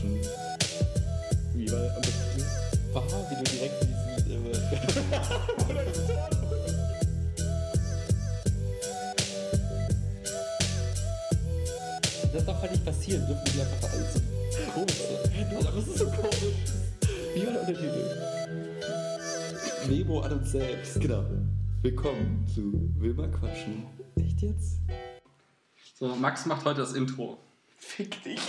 quatschen. Wie war besten? War, wie du direkt diesen. Äh, das darf halt nicht passieren, dürfen die einfach alles so komisch sein. Das ist so komisch. Wie war der Untertitel? Memo an uns selbst. Genau. Willkommen zu Wilma Quatschen. Echt jetzt? So, Max macht heute das Intro. Fick dich.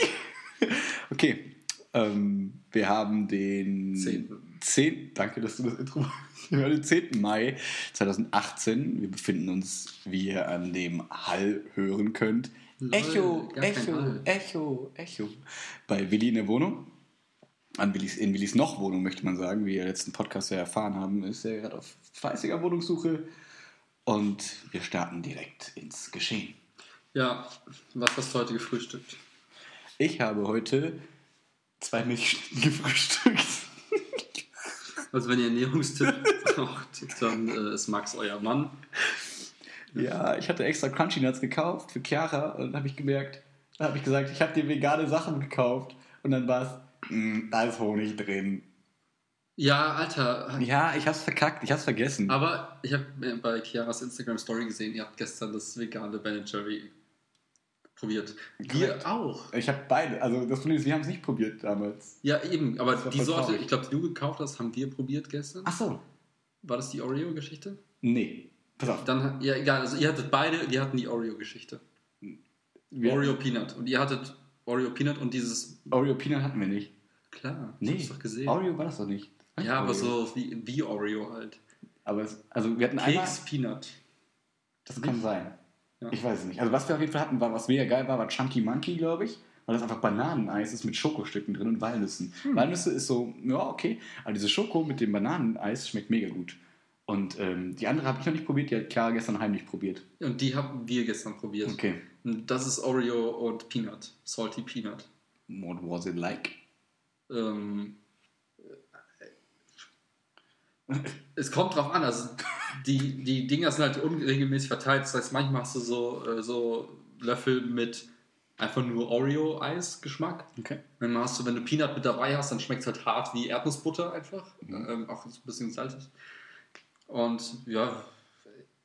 Okay, ähm, wir haben den Zehnten. 10. Danke, dass du das Intro. Wir haben den 10. Mai 2018. Wir befinden uns, wie ihr an dem Hall hören könnt. Lol, Echo, Echo. Echo, Echo. Bei Willi in der Wohnung. An Willis, in Willis noch Wohnung, möchte man sagen. Wie wir letzten Podcast ja erfahren haben, ist er gerade auf fleißiger Wohnungssuche. Und wir starten direkt ins Geschehen. Ja, was hast du heute gefrühstückt? Ich habe heute zwei Milchschnitten gefrühstückt. Also wenn ihr Ernährungstipp braucht, dann äh, ist Max euer Mann. Ja, ich hatte extra Crunchy Nuts gekauft für Chiara und dann habe ich gemerkt, dann habe ich gesagt, ich habe dir vegane Sachen gekauft und dann war es, "Mm, da ist Honig drin. Ja, Alter. Ja, ich hab's verkackt, ich hab's vergessen. Aber ich habe bei Chiaras Instagram Story gesehen, ihr habt gestern das vegane Ben Jerry probiert. Wir auch. Ich habe beide, also das Problem ist, wir haben es nicht probiert damals. Ja, eben. Aber Das die Sorte, traurig. ich glaube, die du gekauft hast, haben wir probiert gestern. Ach so. War das die Oreo-Geschichte? Nee. Pass auf. Dann, ja, egal. Also ihr hattet beide, wir hatten die Oreo-Geschichte. Oreo Peanut. Und ihr hattet Oreo Peanut und dieses. Oreo Peanut hatten wir nicht. Klar, Nee. ich doch gesehen. Oreo war das doch nicht. ja, aber Oreo. so wie, wie Oreo halt. Aber es, also wir hatten einmal, Keks Peanut. das kann sein. Ja. Ich weiß es nicht. Also was wir auf jeden Fall hatten, war, was mega geil war, war Chunky Monkey, glaube ich. Weil das einfach Bananeneis ist mit Schokostücken drin und Walnüssen. Hm. Walnüsse ist so, ja, okay. Aber diese Schoko mit dem Bananeneis schmeckt mega gut. Und ähm, die andere habe ich noch nicht probiert, die hat Clara gestern heimlich probiert. Und die haben wir gestern probiert. Okay. Und das ist Oreo und Peanut. Salty Peanut. What was it like? Ähm, äh, es kommt drauf an. Also die, die Dinger sind halt unregelmäßig verteilt. Das heißt, manchmal hast du so, äh, so Löffel mit einfach nur Oreo-Eis-Geschmack. Okay. Dann hast du, wenn du Peanut mit dabei hast, dann schmeckt es halt hart wie Erdnussbutter einfach. Mhm. Ähm, auch so ein bisschen salzig. Und ja,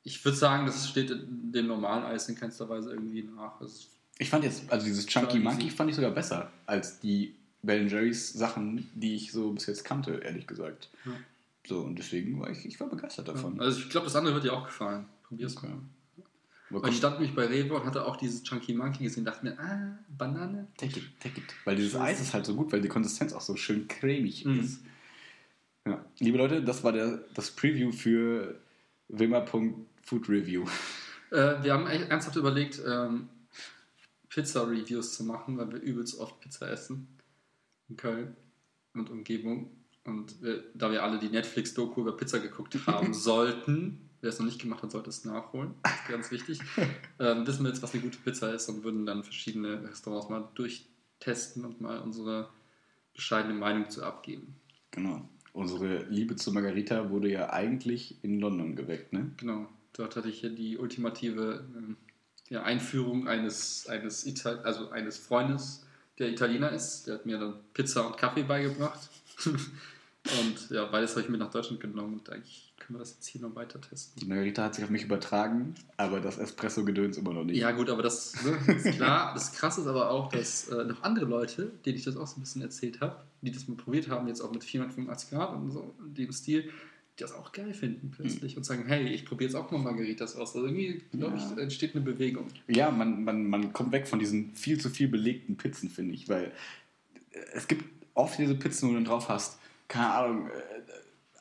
ich würde sagen, das steht dem normalen Eis in keinster Weise irgendwie nach. Also, Ich fand jetzt, also dieses Chunky Monkey fand ich sogar besser als die Ben Jerry's Sachen, die ich so bis jetzt kannte, ehrlich gesagt. Ja. So, und deswegen war ich, ich war begeistert davon. also ich glaube, das andere wird dir auch gefallen. Probier's Okay. mal. Weil ich stand nämlich bei Rewe und hatte auch dieses Chunky Monkey gesehen und dachte mir, ah, Banane. take it, take it. Weil dieses. Eis ist halt so gut, weil die Konsistenz auch so schön cremig Mhm. ist. Ja. Liebe Leute, das war der, das Preview für Wilma.food Review. Äh, wir haben echt ernsthaft überlegt, ähm, Pizza-Reviews zu machen, weil wir übelst oft Pizza essen. In Köln und Umgebung. Und wir, da wir alle die Netflix-Doku über Pizza geguckt haben sollten, wer es noch nicht gemacht hat, sollte es nachholen. Das ist ganz wichtig. Ähm, wissen wir jetzt, was eine gute Pizza ist und würden dann verschiedene Restaurants mal durchtesten und mal unsere bescheidene Meinung zu abgeben. Genau. Unsere Liebe zu Margarita wurde ja eigentlich in London geweckt, ne? Genau, dort hatte ich ja die ultimative ähm, ja, Einführung eines, eines, Ital also eines Freundes, der Italiener ist. Der hat mir dann Pizza und Kaffee beigebracht. und ja, beides habe ich mit nach Deutschland genommen und eigentlich können wir das jetzt hier noch weiter testen. Die Margarita hat sich auf mich übertragen, aber das Espresso-Gedöns immer noch nicht. Ja, gut, aber das ne, ist klar. Das Krasse ist aber auch, dass äh, noch andere Leute, denen ich das auch so ein bisschen erzählt habe, die das mal probiert haben, jetzt auch mit 485 Grad und so, in dem Stil, die das auch geil finden plötzlich und sagen: Hey, ich probiere jetzt auch mal Margaritas aus. Also irgendwie, glaube Ja. ich, entsteht eine Bewegung. Ja, man, man, man kommt weg von diesen viel zu viel belegten Pizzen, finde ich, weil es gibt oft diese Pizzen, wo du dann drauf hast, keine Ahnung, äh,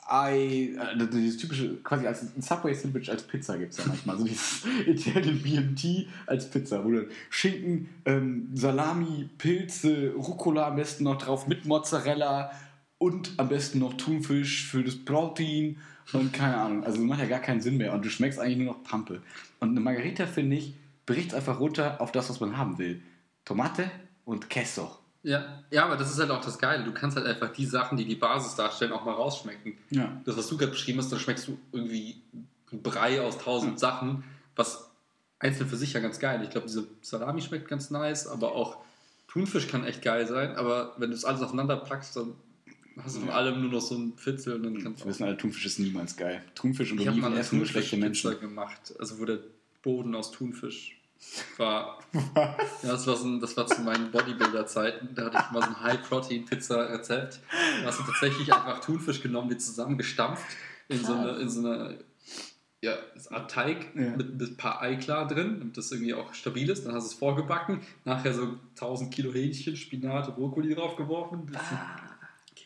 Ei, äh, dieses typische, quasi als ein Subway-Sandwich als Pizza gibt es ja manchmal, so dieses Italian BMT als Pizza, wo dann Schinken, ähm, Salami, Pilze, Rucola am besten noch drauf mit Mozzarella und am besten noch Thunfisch für das Protein und keine Ahnung. Also macht ja gar keinen Sinn mehr und du schmeckst eigentlich nur noch Pampe. Und eine Margarita, finde ich, bricht einfach runter auf das, was man haben will. Tomate und Queso. Ja, ja, aber das ist halt auch das Geile. Du kannst halt einfach die Sachen, die die Basis darstellen, auch mal rausschmecken. Ja. Das, was du gerade beschrieben hast, dann schmeckst du irgendwie einen Brei aus tausend Sachen, was einzeln für sich ja ganz geil. Ich glaube, diese Salami schmeckt ganz nice, aber auch Thunfisch kann echt geil sein, aber wenn du es alles aufeinander packst, dann hast du von allem nur noch so ein Pfitzel und dann kannst Wir wissen alle, Thunfisch ist niemals geil. Thunfisch und Oliven essen nur schlechte Menschen. gemacht, also wo der Boden aus Thunfisch war. Ja, das war, so ein, das war zu meinen Bodybuilder-Zeiten. Da hatte ich mal so ein High-Protein-Pizza-Rezept. Da hast du tatsächlich einfach Thunfisch genommen, die zusammengestampft in so eine, in so eine ja, Art Teig Ja. mit ein paar Eiklar drin, damit das irgendwie auch stabil ist. Dann hast du es vorgebacken, nachher so 1000 Kilo Hähnchen, Spinat, Brokkoli draufgeworfen, bisschen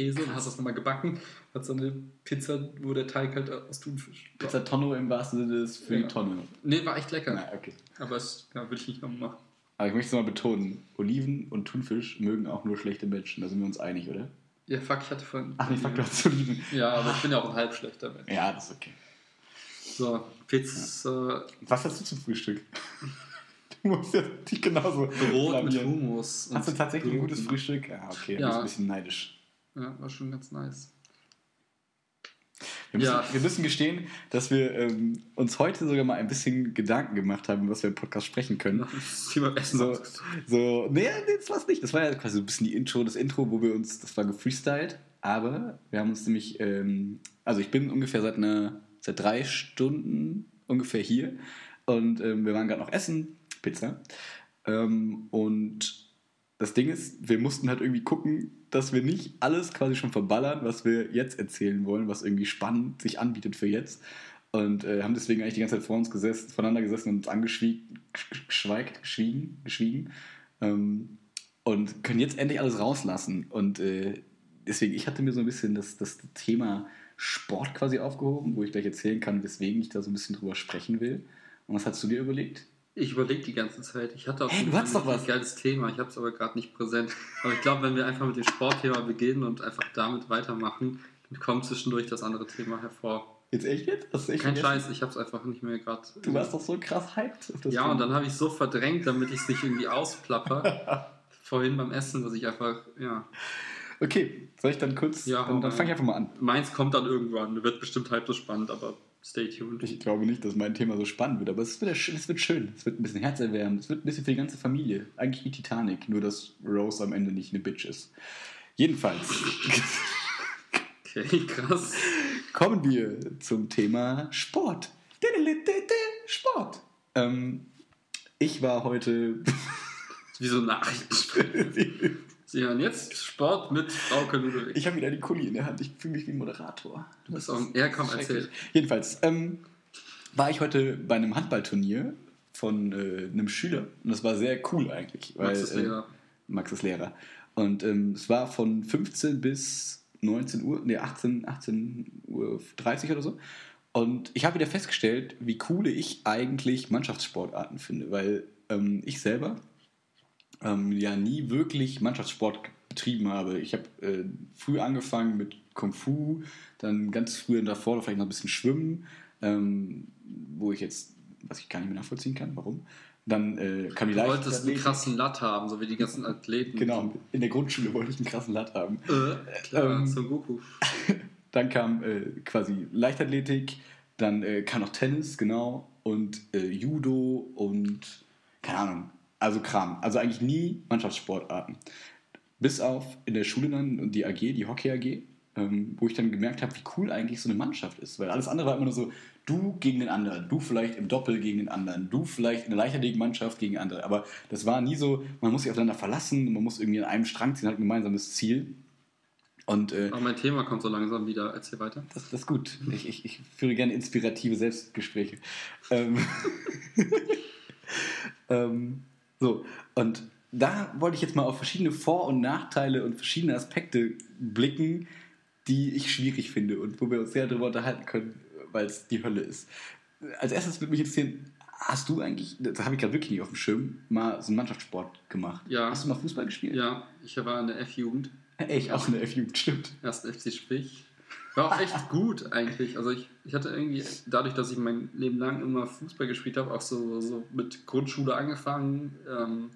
Käse und hast das nochmal gebacken. Hat so eine Pizza, wo der Teig halt aus Thunfisch war. Pizza Tonno im wahrsten Sinne ist für Ja. die Tonne. Nee, war echt lecker. Na, okay. Aber es ja, würde ich nicht nochmal machen. Aber ich möchte es mal betonen: Oliven und Thunfisch mögen auch nur schlechte Menschen. Da sind wir uns einig, oder? Ja, fuck, ich hatte vorhin. Ach nee, fuck, du hast Oliven. Ja, aber ich bin ja auch ein halb schlechter Mensch. Ja, das ist okay. So, Pizza, Was hast du zum Frühstück? Du musst ja dich genauso Brot mit blamieren. Hummus. und Hast du tatsächlich ein Broten. gutes Frühstück? Ja, okay, Ja. du bist ein bisschen neidisch. Ja, war schon ganz nice. Wir müssen, Ja. wir müssen gestehen, dass wir ähm, uns heute sogar mal ein bisschen Gedanken gemacht haben, was wir im Podcast sprechen können. Das Thema Essen. So, so, nee, nee, das war's nicht. Das war ja quasi so ein bisschen die Intro, das Intro, wo wir uns, das war gefreestylt, aber wir haben uns nämlich, ähm, also ich bin ungefähr seit einer, seit drei Stunden ungefähr hier und ähm, wir waren gerade noch essen, Pizza. Ähm, und das Ding ist, wir mussten halt irgendwie gucken, dass wir nicht alles quasi schon verballern, was wir jetzt erzählen wollen, was irgendwie spannend sich anbietet für jetzt. Und äh, haben deswegen eigentlich die ganze Zeit vor uns gesessen, voneinander gesessen und uns angeschwiegen, geschweigt, geschwiegen, geschwiegen. Ähm, und können jetzt endlich alles rauslassen. Und äh, deswegen, ich hatte mir so ein bisschen das, das Thema Sport quasi aufgehoben, wo ich gleich erzählen kann, weswegen ich da so ein bisschen drüber sprechen will. Und was hast du dir überlegt? Ich überlege die ganze Zeit. Ich hatte auch Hey, ein geiles Thema. Ich habe es aber gerade nicht präsent. Aber ich glaube, wenn wir einfach mit dem Sportthema beginnen und einfach damit weitermachen, dann kommt zwischendurch das andere Thema hervor. Jetzt echt jetzt? Hast du echt Kein vergessen? Scheiß, ich habe es einfach nicht mehr gerade. Du warst doch so krass hyped auf das Ja, Thema. und dann habe ich es so verdrängt, damit ich es nicht irgendwie ausplapper. Vorhin beim Essen, dass ich einfach, ja. Okay, soll ich dann kurz. Ja, dann, dann fange ich einfach mal an. Meins kommt dann irgendwann. Wird bestimmt halb so spannend, aber stay tuned. Ich glaube nicht, dass mein Thema so spannend wird, aber es wird, es wird schön. Es wird ein bisschen herzerwärmend. Es wird ein bisschen für die ganze Familie. Eigentlich wie Titanic, nur dass Rose am Ende nicht eine Bitch ist. Jedenfalls Okay, krass. kommen wir zum Thema Sport. Sport. Ähm, ich war heute. Wie so Nachrichten. Sie hören jetzt Sport mit Frauke Ludwig. ich habe wieder die Kuli in der Hand. Ich fühle mich wie ein Moderator. Du bist auch. Ja, komm, erzähl. Jedenfalls ähm, war ich heute bei einem Handballturnier von äh, einem Schüler und das war sehr cool eigentlich. Weil, Max ist äh, Lehrer. Max ist Lehrer. Und ähm, es war von 15 bis 19 Uhr, nee, 18, 18 Uhr 30 oder so. Und ich habe wieder festgestellt, wie cool ich eigentlich Mannschaftssportarten finde, weil ähm, ich selber ähm, ja nie wirklich Mannschaftssport betrieben habe. Ich habe äh, früh angefangen mit Kung Fu, dann ganz früh davor vielleicht noch ein bisschen Schwimmen, ähm, wo ich jetzt, was ich gar nicht mehr nachvollziehen kann, warum. Dann äh, kam die Du wolltest einen krassen Latt haben, so wie die ganzen Athleten. Genau, in der Grundschule wollte ich einen krassen Latt haben. Äh, klar, Ähm, Son Goku. Dann kam äh, quasi Leichtathletik, dann äh, kam noch Tennis, genau, und äh, Judo und keine Ahnung, also Kram. Also eigentlich nie Mannschaftssportarten. Bis auf in der Schule dann die AG, die Hockey AG, ähm, wo ich dann gemerkt habe, wie cool eigentlich so eine Mannschaft ist. Weil alles andere war immer nur so, du gegen den anderen, du vielleicht im Doppel gegen den anderen, du vielleicht in der Leichtathletik-Mannschaft gegen andere. Aber das war nie so, man muss sich aufeinander verlassen, man muss irgendwie an einem Strang ziehen, hat ein gemeinsames Ziel. Und äh, Aber mein Thema kommt so langsam wieder. Erzähl weiter. das, das ist gut. Ich, ich, ich führe gerne inspirative Selbstgespräche. Ähm, ähm, so, und da wollte ich jetzt mal auf verschiedene Vor- und Nachteile und verschiedene Aspekte blicken, die ich schwierig finde und wo wir uns sehr darüber unterhalten können, weil es die Hölle ist. Als erstes würde mich interessieren, hast du eigentlich, das habe ich gerade wirklich nicht auf dem Schirm, mal so einen Mannschaftssport gemacht? Ja. Hast du mal Fußball gespielt? Ja, ich war in der F-Jugend. Ich auch in der F-Jugend, stimmt. Ersten FC Sprich. War auch echt gut eigentlich. Also ich, ich hatte irgendwie, dadurch, dass ich mein Leben lang immer Fußball gespielt habe, auch so, so mit Grundschule angefangen. Ähm,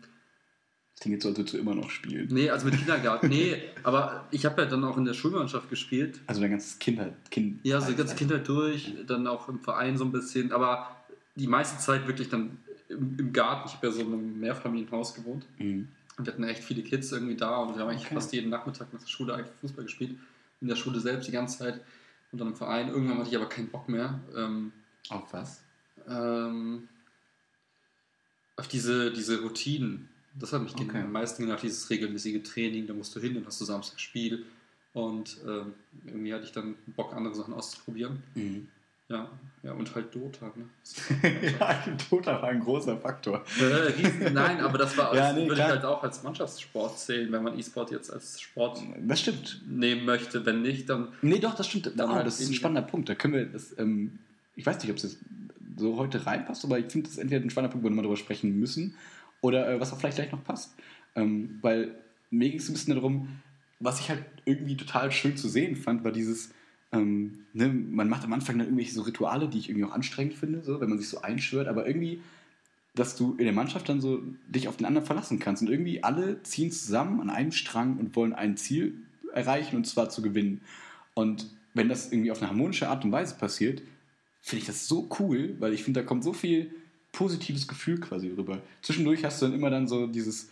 Das klingt jetzt so, als würdest du immer noch spielen. nee, also mit Kindergarten. Nee, aber ich habe ja dann auch in der Schulmannschaft gespielt. Also dein ganzes Kindheit, Kind. Ja, so die ganze Kindheit durch, dann auch im Verein so ein bisschen, aber die meiste Zeit wirklich dann im, im Garten. Ich habe ja so in einem Mehrfamilienhaus gewohnt. Mhm. Und wir hatten echt viele Kids irgendwie da und wir haben eigentlich Okay. fast jeden Nachmittag nach der Schule eigentlich Fußball gespielt. In der Schule selbst die ganze Zeit und dann im Verein. Irgendwann hatte ich aber keinen Bock mehr. Ähm, Auf was? ähm, auf diese, diese Routinen. Das hat mich Okay. am meisten genervt, dieses regelmäßige Training. Da musst du hin, dann hast du Samstag Spiel. Und ähm, irgendwie hatte ich dann Bock, andere Sachen auszuprobieren. Mhm. Ja, ja und halt Dota. Ne? ja, Dota war ein großer Faktor. Äh, nein, aber das war Ja, nee, würde klar. ich halt auch als Mannschaftssport zählen, wenn man E-Sport jetzt als Sport Das stimmt. nehmen möchte. Wenn nicht, dann Nee, doch, das stimmt. Dann Ah, halt das ist ein spannender Punkt. Da können wir das, ähm, ich weiß nicht, ob es jetzt so heute reinpasst, aber ich finde, das ist entweder ein spannender Punkt, wo wir mal drüber sprechen müssen oder äh, was auch vielleicht gleich noch passt. Ähm, weil mir ging es ein bisschen darum, was ich halt irgendwie total schön zu sehen fand, war dieses, ähm, ne, man macht am Anfang dann irgendwelche so Rituale, die ich irgendwie auch anstrengend finde, so, wenn man sich so einschwört, aber irgendwie, dass du in der Mannschaft dann so dich auf den anderen verlassen kannst und irgendwie alle ziehen zusammen an einem Strang und wollen ein Ziel erreichen und zwar zu gewinnen. Und wenn das irgendwie auf eine harmonische Art und Weise passiert, finde ich das so cool, weil ich finde, da kommt so viel positives Gefühl quasi rüber. Zwischendurch hast du dann immer dann so dieses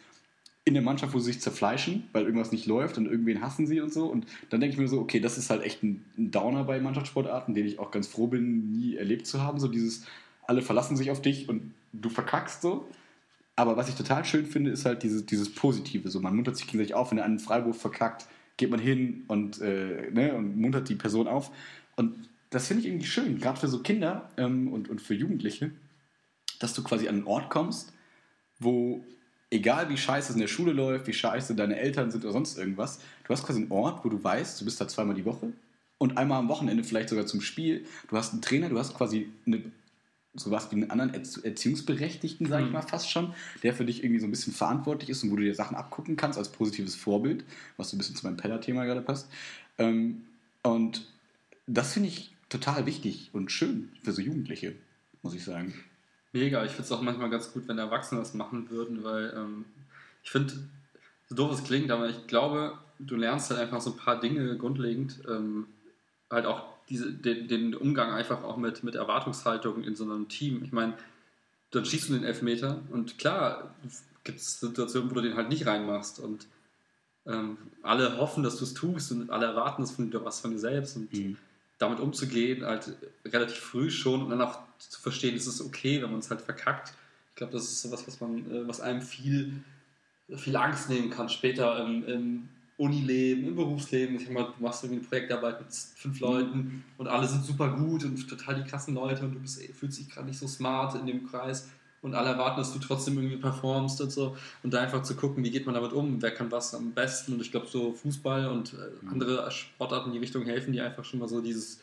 in der Mannschaft, wo sie sich zerfleischen, weil irgendwas nicht läuft und irgendwen hassen sie und so. Und dann denke ich mir so, okay, das ist halt echt ein, Downer bei Mannschaftssportarten, den ich auch ganz froh bin, nie erlebt zu haben. So dieses, alle verlassen sich auf dich und du verkackst so. Aber was ich total schön finde, ist halt dieses, dieses Positive. So, man muntert sich gegenseitig auf, wenn er einen Freiwurf verkackt, geht man hin und, äh, ne, und muntert die Person auf. Und das finde ich irgendwie schön, gerade für so Kinder ähm, und, und für Jugendliche, dass du quasi an einen Ort kommst, wo, egal wie scheiße es in der Schule läuft, wie scheiße deine Eltern sind oder sonst irgendwas, du hast quasi einen Ort, wo du weißt, du bist da zweimal die Woche und einmal am Wochenende vielleicht sogar zum Spiel. Du hast einen Trainer, du hast quasi eine, sowas wie einen anderen Erzie- Erziehungsberechtigten, sage ich Mhm. mal fast schon, der für dich irgendwie so ein bisschen verantwortlich ist und wo du dir Sachen abgucken kannst als positives Vorbild, was so ein bisschen zu meinem Peller-Thema gerade passt. Ähm, und das finde ich total wichtig und schön für so Jugendliche, muss ich sagen. Mega, ich finde es auch manchmal ganz gut, wenn Erwachsene das machen würden, weil ähm, ich finde, so doof es klingt, aber ich glaube, du lernst halt einfach so ein paar Dinge grundlegend, ähm, halt auch diese, den, den Umgang einfach auch mit, mit Erwartungshaltung in so einem Team. Ich meine, dann schießt du den Elfmeter und klar gibt es Situationen, wo du den halt nicht reinmachst und ähm, alle hoffen, dass du es tust und alle erwarten das von dir was von dir selbst und Mhm. damit umzugehen, halt relativ früh schon und dann auch zu verstehen, es ist okay, wenn man es halt verkackt. Ich glaube, das ist sowas, was man, äh, was einem viel, viel Angst nehmen kann später im, im Unileben, im Berufsleben. Ich sag mal, du machst irgendwie eine Projektarbeit mit fünf Leuten und alle sind super gut und total die krassen Leute und du bist, fühlst dich gerade nicht so smart in dem Kreis und alle erwarten, dass du trotzdem irgendwie performst und so und da einfach zu gucken, wie geht man damit um, wer kann was am besten und ich glaube so Fußball und äh, andere Sportarten in die Richtung helfen, die einfach schon mal so dieses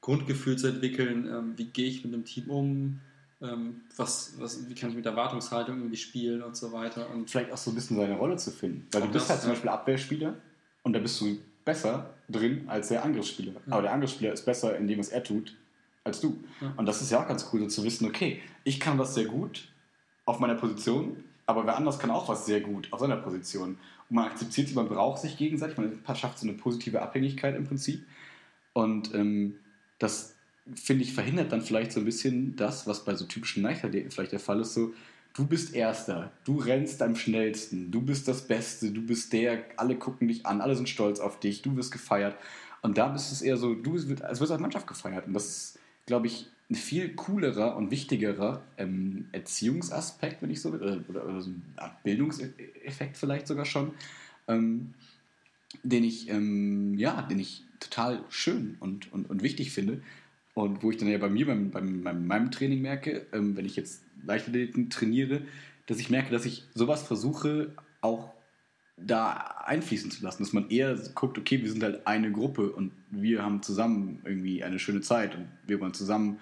Grundgefühl zu entwickeln, ähm, wie gehe ich mit einem Team um, ähm, was, was, wie kann ich mit Erwartungshaltung irgendwie spielen und so weiter und vielleicht auch so ein bisschen seine Rolle zu finden. Weil du bist das, halt zum ja. Beispiel Abwehrspieler und da bist du besser drin als der Angriffsspieler. Aber der Angriffsspieler ist besser in dem, was er tut, als du. Ja. Und das ist ja auch ganz cool, so zu wissen, okay, ich kann was sehr gut auf meiner Position, aber wer anders kann auch was sehr gut auf seiner Position. Und man akzeptiert sie, man braucht sich gegenseitig, man schafft so eine positive Abhängigkeit im Prinzip. Und ähm, das, finde ich, verhindert dann vielleicht so ein bisschen das, was bei so typischen Leichtathleten vielleicht der Fall ist, so, du bist Erster, du rennst am schnellsten, du bist das Beste, du bist der, alle gucken dich an, alle sind stolz auf dich, du wirst gefeiert. Und da bist es eher so, du wirst, als Mannschaft gefeiert. Und das ist, glaube ich, ein viel coolerer und wichtigerer ähm, Erziehungsaspekt, wenn ich so will, oder, oder, so Art Bildungseffekt vielleicht sogar schon, ähm, den ich, ähm, ja, den ich total schön und, und, und wichtig finde. Und wo ich dann ja bei mir, beim, beim, beim meinem Training merke, ähm, wenn ich jetzt Leichtathleten trainiere, dass ich merke, dass ich sowas versuche, auch da einfließen zu lassen, dass man eher guckt, okay, wir sind halt eine Gruppe und wir haben zusammen irgendwie eine schöne Zeit und wir wollen zusammen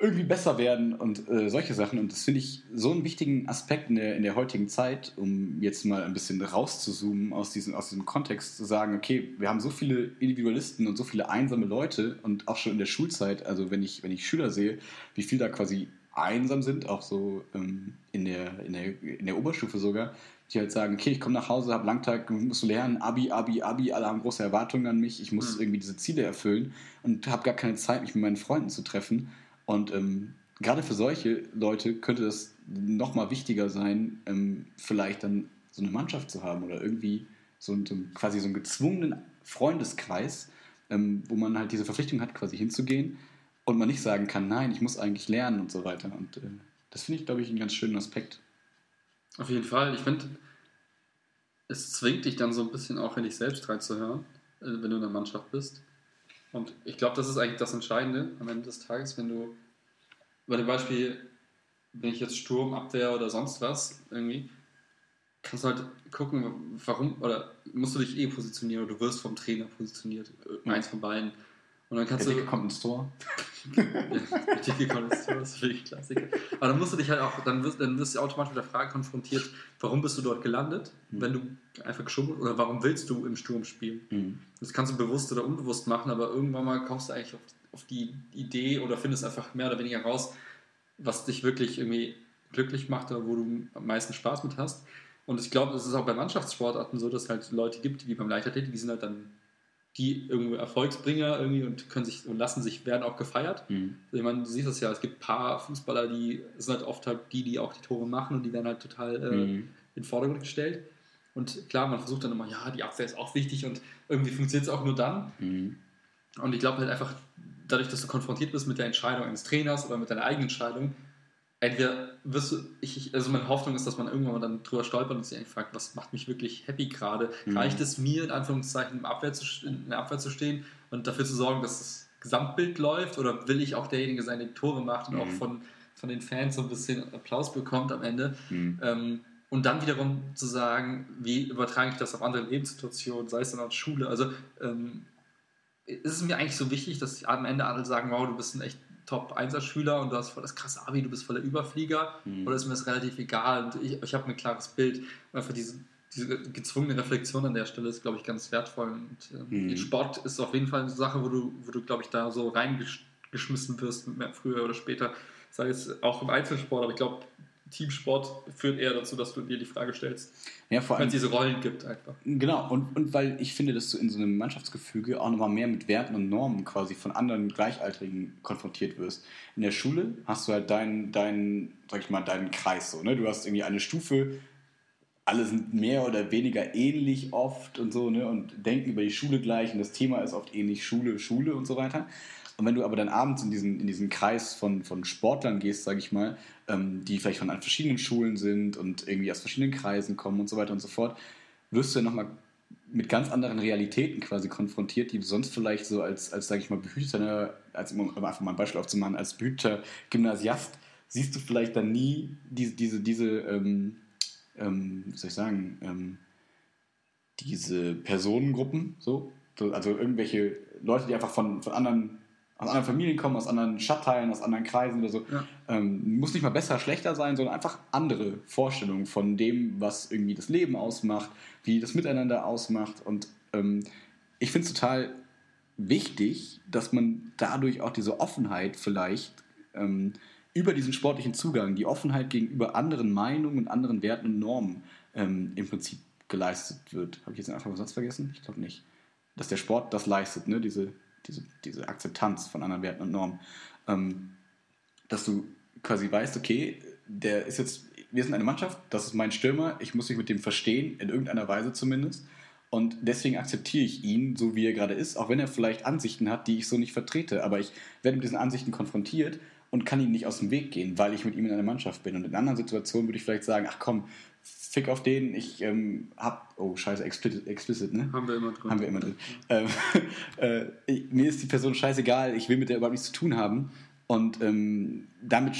irgendwie besser werden und äh, solche Sachen. Und das finde ich so einen wichtigen Aspekt in der, in der heutigen Zeit, um jetzt mal ein bisschen rauszuzoomen aus diesem, aus diesem Kontext, zu sagen, okay, wir haben so viele Individualisten und so viele einsame Leute und auch schon in der Schulzeit, also wenn ich, wenn ich Schüler sehe, wie viel da quasi einsam sind, auch so ähm, in, der, in, der, in der Oberstufe sogar, die halt sagen, okay, ich komme nach Hause, habe Langtag, muss lernen, Abi, Abi, Abi, alle haben große Erwartungen an mich, ich muss Mhm. irgendwie diese Ziele erfüllen und habe gar keine Zeit, mich mit meinen Freunden zu treffen. Und ähm, gerade für solche Leute könnte das nochmal wichtiger sein, ähm, vielleicht dann so eine Mannschaft zu haben oder irgendwie so, so quasi so einen gezwungenen Freundeskreis, ähm, wo man halt diese Verpflichtung hat, quasi hinzugehen und man nicht sagen kann, nein, ich muss eigentlich lernen und so weiter. Und äh, das finde ich, glaube ich, einen ganz schönen Aspekt. Auf jeden Fall. Ich finde, es zwingt dich dann so ein bisschen auch in dich selbst reinzuhören, äh, wenn du in der Mannschaft bist. Und ich glaube, das ist eigentlich das Entscheidende am Ende des Tages, wenn du, bei dem Beispiel, wenn ich jetzt Sturm, Abwehr oder sonst was irgendwie, kannst du halt gucken, warum, oder musst du dich eh positionieren oder du wirst vom Trainer positioniert, mhm. eins von beiden. Und dann kannst der Dicke kommt ins Tor. ja, der Dicke kommt ins Tor, das ist wirklich Klassiker. Aber dann musst du dich halt auch, dann wirst, dann wirst du automatisch mit der Frage konfrontiert, warum bist du dort gelandet, mhm. wenn du einfach geschummelt oder warum willst du im Sturm spielen? Mhm. Das kannst du bewusst oder unbewusst machen, aber irgendwann mal kommst du eigentlich auf, auf die Idee oder findest einfach mehr oder weniger raus, was dich wirklich irgendwie glücklich macht oder wo du am meisten Spaß mit hast. Und ich glaube, es ist auch bei Mannschaftssportarten so, dass es halt Leute gibt, wie beim Leichtathletik, die sind halt dann die irgendwie Erfolgsbringer irgendwie und können sich und lassen sich, werden auch gefeiert. Mhm. Ich meine, du siehst das ja, es gibt ein paar Fußballer, die sind halt oft halt die, die auch die Tore machen und die werden halt total äh, mhm. in den Vordergrund gestellt. Und klar, man versucht dann immer, ja, die Abwehr ist auch wichtig und irgendwie funktioniert es auch nur dann. Mhm. Und ich glaube halt einfach, dadurch, dass du konfrontiert bist mit der Entscheidung eines Trainers oder mit deiner eigenen Entscheidung, entweder wirst du, ich, also meine Hoffnung ist, dass man irgendwann mal dann drüber stolpert und sich eigentlich fragt, was macht mich wirklich happy gerade? Mhm. Reicht es mir, in Anführungszeichen, im Abwehr zu, in der Abwehr zu stehen und dafür zu sorgen, dass das Gesamtbild läuft? Oder will ich auch derjenige sein, der Tore macht und mhm. auch von, von den Fans so ein bisschen Applaus bekommt am Ende? Mhm. Ähm, und dann wiederum zu sagen, wie übertrage ich das auf andere Lebenssituationen, sei es dann auch Schule. Also ähm, ist es mir eigentlich so wichtig, dass am Ende alle sagen, wow, du bist ein echt Top-1er-Schüler und du hast voll das krasse Abi, du bist voller Überflieger mhm. oder ist mir das relativ egal und ich, ich habe ein klares Bild. Einfach diese, diese gezwungene Reflexion an der Stelle ist, glaube ich, ganz wertvoll. Und äh, mhm. Sport ist auf jeden Fall eine Sache, wo du, wo du glaube ich, da so reingeschmissen wirst, früher oder später. Sei es auch im Einzelsport, aber ich glaube, Teamsport führt eher dazu, dass du dir die Frage stellst. Ja, vor allem. Wenn es diese Rollen gibt einfach. Genau, und, und weil ich finde, dass du in so einem Mannschaftsgefüge auch nochmal mehr mit Werten und Normen quasi von anderen Gleichaltrigen konfrontiert wirst. In der Schule hast du halt deinen, dein, sag ich mal, deinen Kreis so, ne? Du hast irgendwie eine Stufe, alle sind mehr oder weniger ähnlich oft und so, ne? Und denken über die Schule gleich und das Thema ist oft ähnlich Schule, Schule und so weiter. Und wenn du aber dann abends in diesen, in diesen Kreis von, von Sportlern gehst, sage ich mal, ähm, die vielleicht von verschiedenen Schulen sind und irgendwie aus verschiedenen Kreisen kommen und so weiter und so fort, wirst du ja nochmal mit ganz anderen Realitäten quasi konfrontiert, die du sonst vielleicht so als, als sage ich mal, behüteter, als, um einfach mal ein Beispiel aufzumachen, als behüteter Gymnasiast siehst du vielleicht dann nie diese, diese, diese ähm, ähm, wie soll ich sagen, ähm, diese Personengruppen, so, also irgendwelche Leute, die einfach von, von anderen aus anderen Familien kommen, aus anderen Stadtteilen, aus anderen Kreisen oder so. Ja. Ähm, muss nicht mal besser, schlechter sein, sondern einfach andere Vorstellungen von dem, was irgendwie das Leben ausmacht, wie das Miteinander ausmacht. Und ähm, ich finde es total wichtig, dass man dadurch auch diese Offenheit vielleicht ähm, über diesen sportlichen Zugang, die Offenheit gegenüber anderen Meinungen und anderen Werten und Normen ähm, im Prinzip geleistet wird. Habe ich jetzt einfach einen Satz vergessen? Ich glaube nicht. Dass der Sport das leistet, ne? diese diese, diese Akzeptanz von anderen Werten und Normen. Ähm, dass du quasi weißt, okay, der ist jetzt, wir sind eine Mannschaft, das ist mein Stürmer, ich muss mich mit dem verstehen, in irgendeiner Weise zumindest. Und deswegen akzeptiere ich ihn, so wie er gerade ist, auch wenn er vielleicht Ansichten hat, die ich so nicht vertrete. Aber ich werde mit diesen Ansichten konfrontiert und kann ihm nicht aus dem Weg gehen, weil ich mit ihm in einer Mannschaft bin. Und in anderen Situationen würde ich vielleicht sagen, ach komm, Fick auf den, ich ähm, hab, oh scheiße, explicit, explicit, ne? Haben wir immer drin. Haben wir immer drin. Ähm, äh, ich, mir ist die Person scheißegal, ich will mit der überhaupt nichts zu tun haben. Und ähm, damit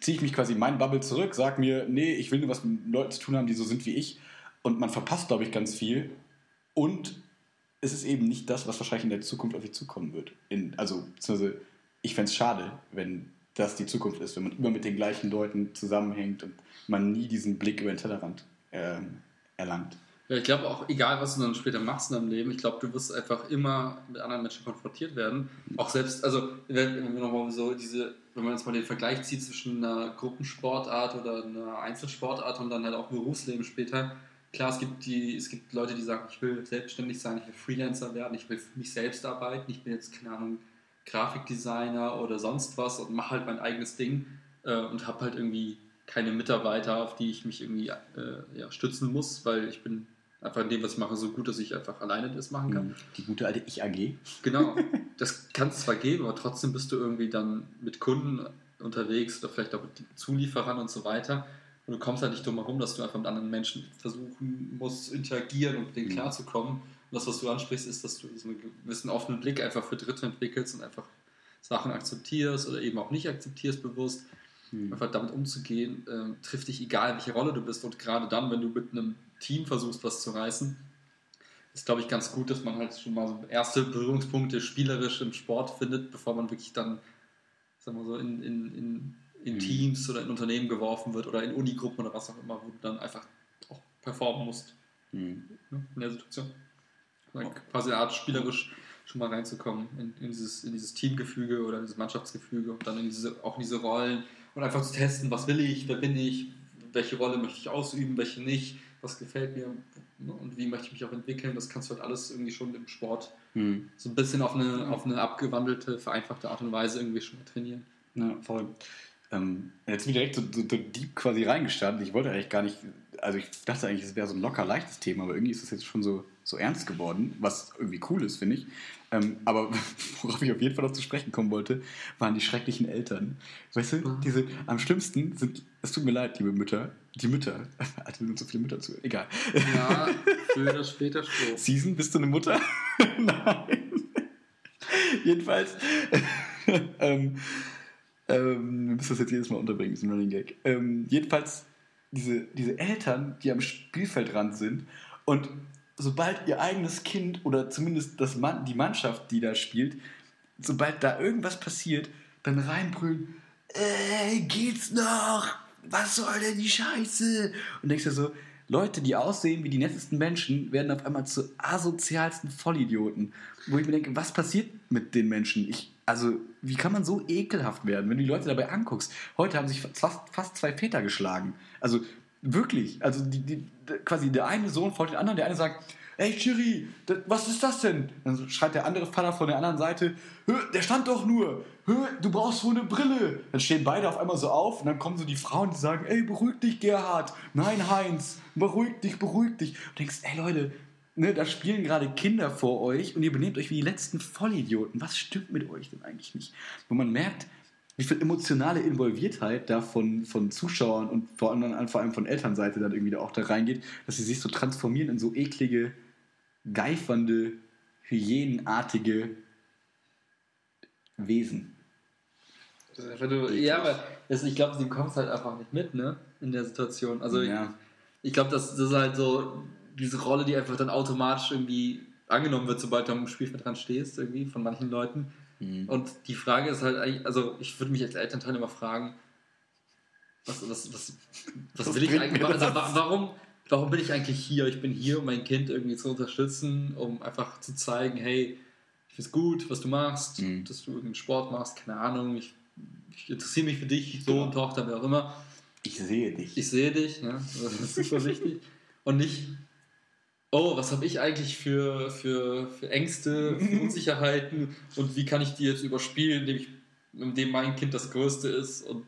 ziehe ich mich quasi in meinen Bubble zurück, sag mir, nee, ich will nur was mit Leuten zu tun haben, die so sind wie ich. Und man verpasst, glaube ich, ganz viel. Und es ist eben nicht das, was wahrscheinlich in der Zukunft auf dich zukommen wird. In, also, beziehungsweise, ich fände es schade, wenn das die Zukunft ist, wenn man immer mit den gleichen Leuten zusammenhängt und man nie diesen Blick über den Tellerrand äh, erlangt. Ja, ich glaube auch, egal was du dann später machst in deinem Leben, ich glaube, du wirst einfach immer mit anderen Menschen konfrontiert werden. Auch selbst, also wenn wir nochmal so diese, wenn man jetzt mal den Vergleich zieht zwischen einer Gruppensportart oder einer Einzelsportart und dann halt auch Berufsleben später. Klar, es gibt, die, es gibt Leute, die sagen, ich will selbstständig sein, ich will Freelancer werden, ich will für mich selbst arbeiten, ich bin jetzt, keine Ahnung, Grafikdesigner oder sonst was und mache halt mein eigenes Ding äh, und habe halt irgendwie keine Mitarbeiter, auf die ich mich irgendwie äh, ja, stützen muss, weil ich bin einfach in dem, was ich mache, so gut, dass ich einfach alleine das machen kann. Die gute alte Ich-AG. Genau, das kann es zwar geben, aber trotzdem bist du irgendwie dann mit Kunden unterwegs oder vielleicht auch mit Zulieferern und so weiter. Und du kommst halt nicht drum herum, dass du einfach mit anderen Menschen versuchen musst, zu interagieren und mit denen Mhm. klarzukommen. Und das, was du ansprichst, ist, dass du so einen gewissen offenen Blick einfach für Dritte entwickelst und einfach Sachen akzeptierst oder eben auch nicht akzeptierst bewusst. Mhm. Einfach damit umzugehen, ähm, trifft dich egal, welche Rolle du bist. Und gerade dann, wenn du mit einem Team versuchst, was zu reißen, ist, glaube ich, ganz gut, dass man halt schon mal so erste Berührungspunkte spielerisch im Sport findet, bevor man wirklich dann, sagen wir so, in, in, in, in Mhm. Teams oder in Unternehmen geworfen wird oder in Unigruppen oder was auch immer, wo du dann einfach auch performen musst Mhm. ne, in der Situation. Quasi eine Art spielerisch schon mal reinzukommen in, in, dieses, in dieses Teamgefüge oder dieses Mannschaftsgefüge und dann in diese, auch in diese Rollen und einfach zu testen, was will ich, wer bin ich, welche Rolle möchte ich ausüben, welche nicht, was gefällt mir ne, und wie möchte ich mich auch entwickeln. Das kannst du halt alles irgendwie schon im Sport Mhm. so ein bisschen auf eine, auf eine abgewandelte, vereinfachte Art und Weise irgendwie schon mal trainieren. Ja, voll. Ähm, jetzt sind wir direkt so, so, so deep quasi reingestartet. Ich wollte eigentlich gar nicht, also ich dachte eigentlich, es wäre so ein locker leichtes Thema, aber irgendwie ist das jetzt schon so, so ernst geworden, was irgendwie cool ist, finde ich. Ähm, aber worauf ich auf jeden Fall noch zu sprechen kommen wollte, waren die schrecklichen Eltern. Weißt du, diese am schlimmsten sind, es tut mir leid, liebe Mütter, die Mütter, Alter, sind so viele Mütter zu, egal. Ja, früher oder später Stroh. Season, bist du eine Mutter? Nein. Jedenfalls, ähm, ähm, wir müssen das jetzt jedes Mal unterbringen, ist ein Running Gag. Ähm, jedenfalls, diese, diese Eltern, die am Spielfeldrand sind und sobald ihr eigenes Kind oder zumindest das Mann, die Mannschaft, die da spielt, sobald da irgendwas passiert, dann reinbrüllen, ey, geht's noch? Was soll denn die Scheiße? Und denkst dir so, Leute, die aussehen wie die nettesten Menschen, werden auf einmal zu asozialsten Vollidioten. Wo ich mir denke, was passiert mit den Menschen? Ich, also, wie kann man so ekelhaft werden, wenn du die Leute dabei anguckst? Heute haben sich fast, fast zwei Väter geschlagen. Also, wirklich. Also, die, die, quasi der eine Sohn folgt den anderen, der eine sagt, Ey, Chiri, was ist das denn? Dann schreit der andere Vater von der anderen Seite, "Hö, der stand doch nur, du brauchst wohl eine Brille. Dann stehen beide auf einmal so auf und dann kommen so die Frauen, die sagen, ey, beruhig dich, Gerhard. Nein, Heinz, beruhig dich, beruhig dich. Und du denkst, ey Leute, ne, da spielen gerade Kinder vor euch und ihr benehmt euch wie die letzten Vollidioten. Was stimmt mit euch denn eigentlich nicht? Wo man merkt, wie viel emotionale Involviertheit da von, von Zuschauern und vor allem, vor allem von Elternseite dann irgendwie da auch da reingeht, dass sie sich so transformieren in so eklige, geifernde, hyänenartige Wesen. Nur, ja, aber das, ich glaube, du kommst halt einfach nicht mit, ne? In der Situation. Also ja. ich, ich glaube, das, das ist halt so diese Rolle, die einfach dann automatisch irgendwie angenommen wird, sobald du am Spielfeld dran stehst, irgendwie von manchen Leuten. Mhm. Und die Frage ist halt eigentlich, also ich würde mich als Elternteil immer fragen, was, was, was, was, will ich eigentlich, mir also, warum, warum bin ich eigentlich hier? Ich bin hier, um mein Kind irgendwie zu unterstützen, um einfach zu zeigen, hey, ich finde es gut, was du machst, Mhm. dass du irgendeinen Sport machst, keine Ahnung, ich, ich interessiere mich für dich, Genau. Sohn, Tochter, wer auch immer. Ich sehe dich. Ich sehe dich, ne? das ist super wichtig. Und nicht, oh, was habe ich eigentlich für, für, für Ängste, für Unsicherheiten und wie kann ich die jetzt überspielen, indem, ich, indem mein Kind das Größte ist und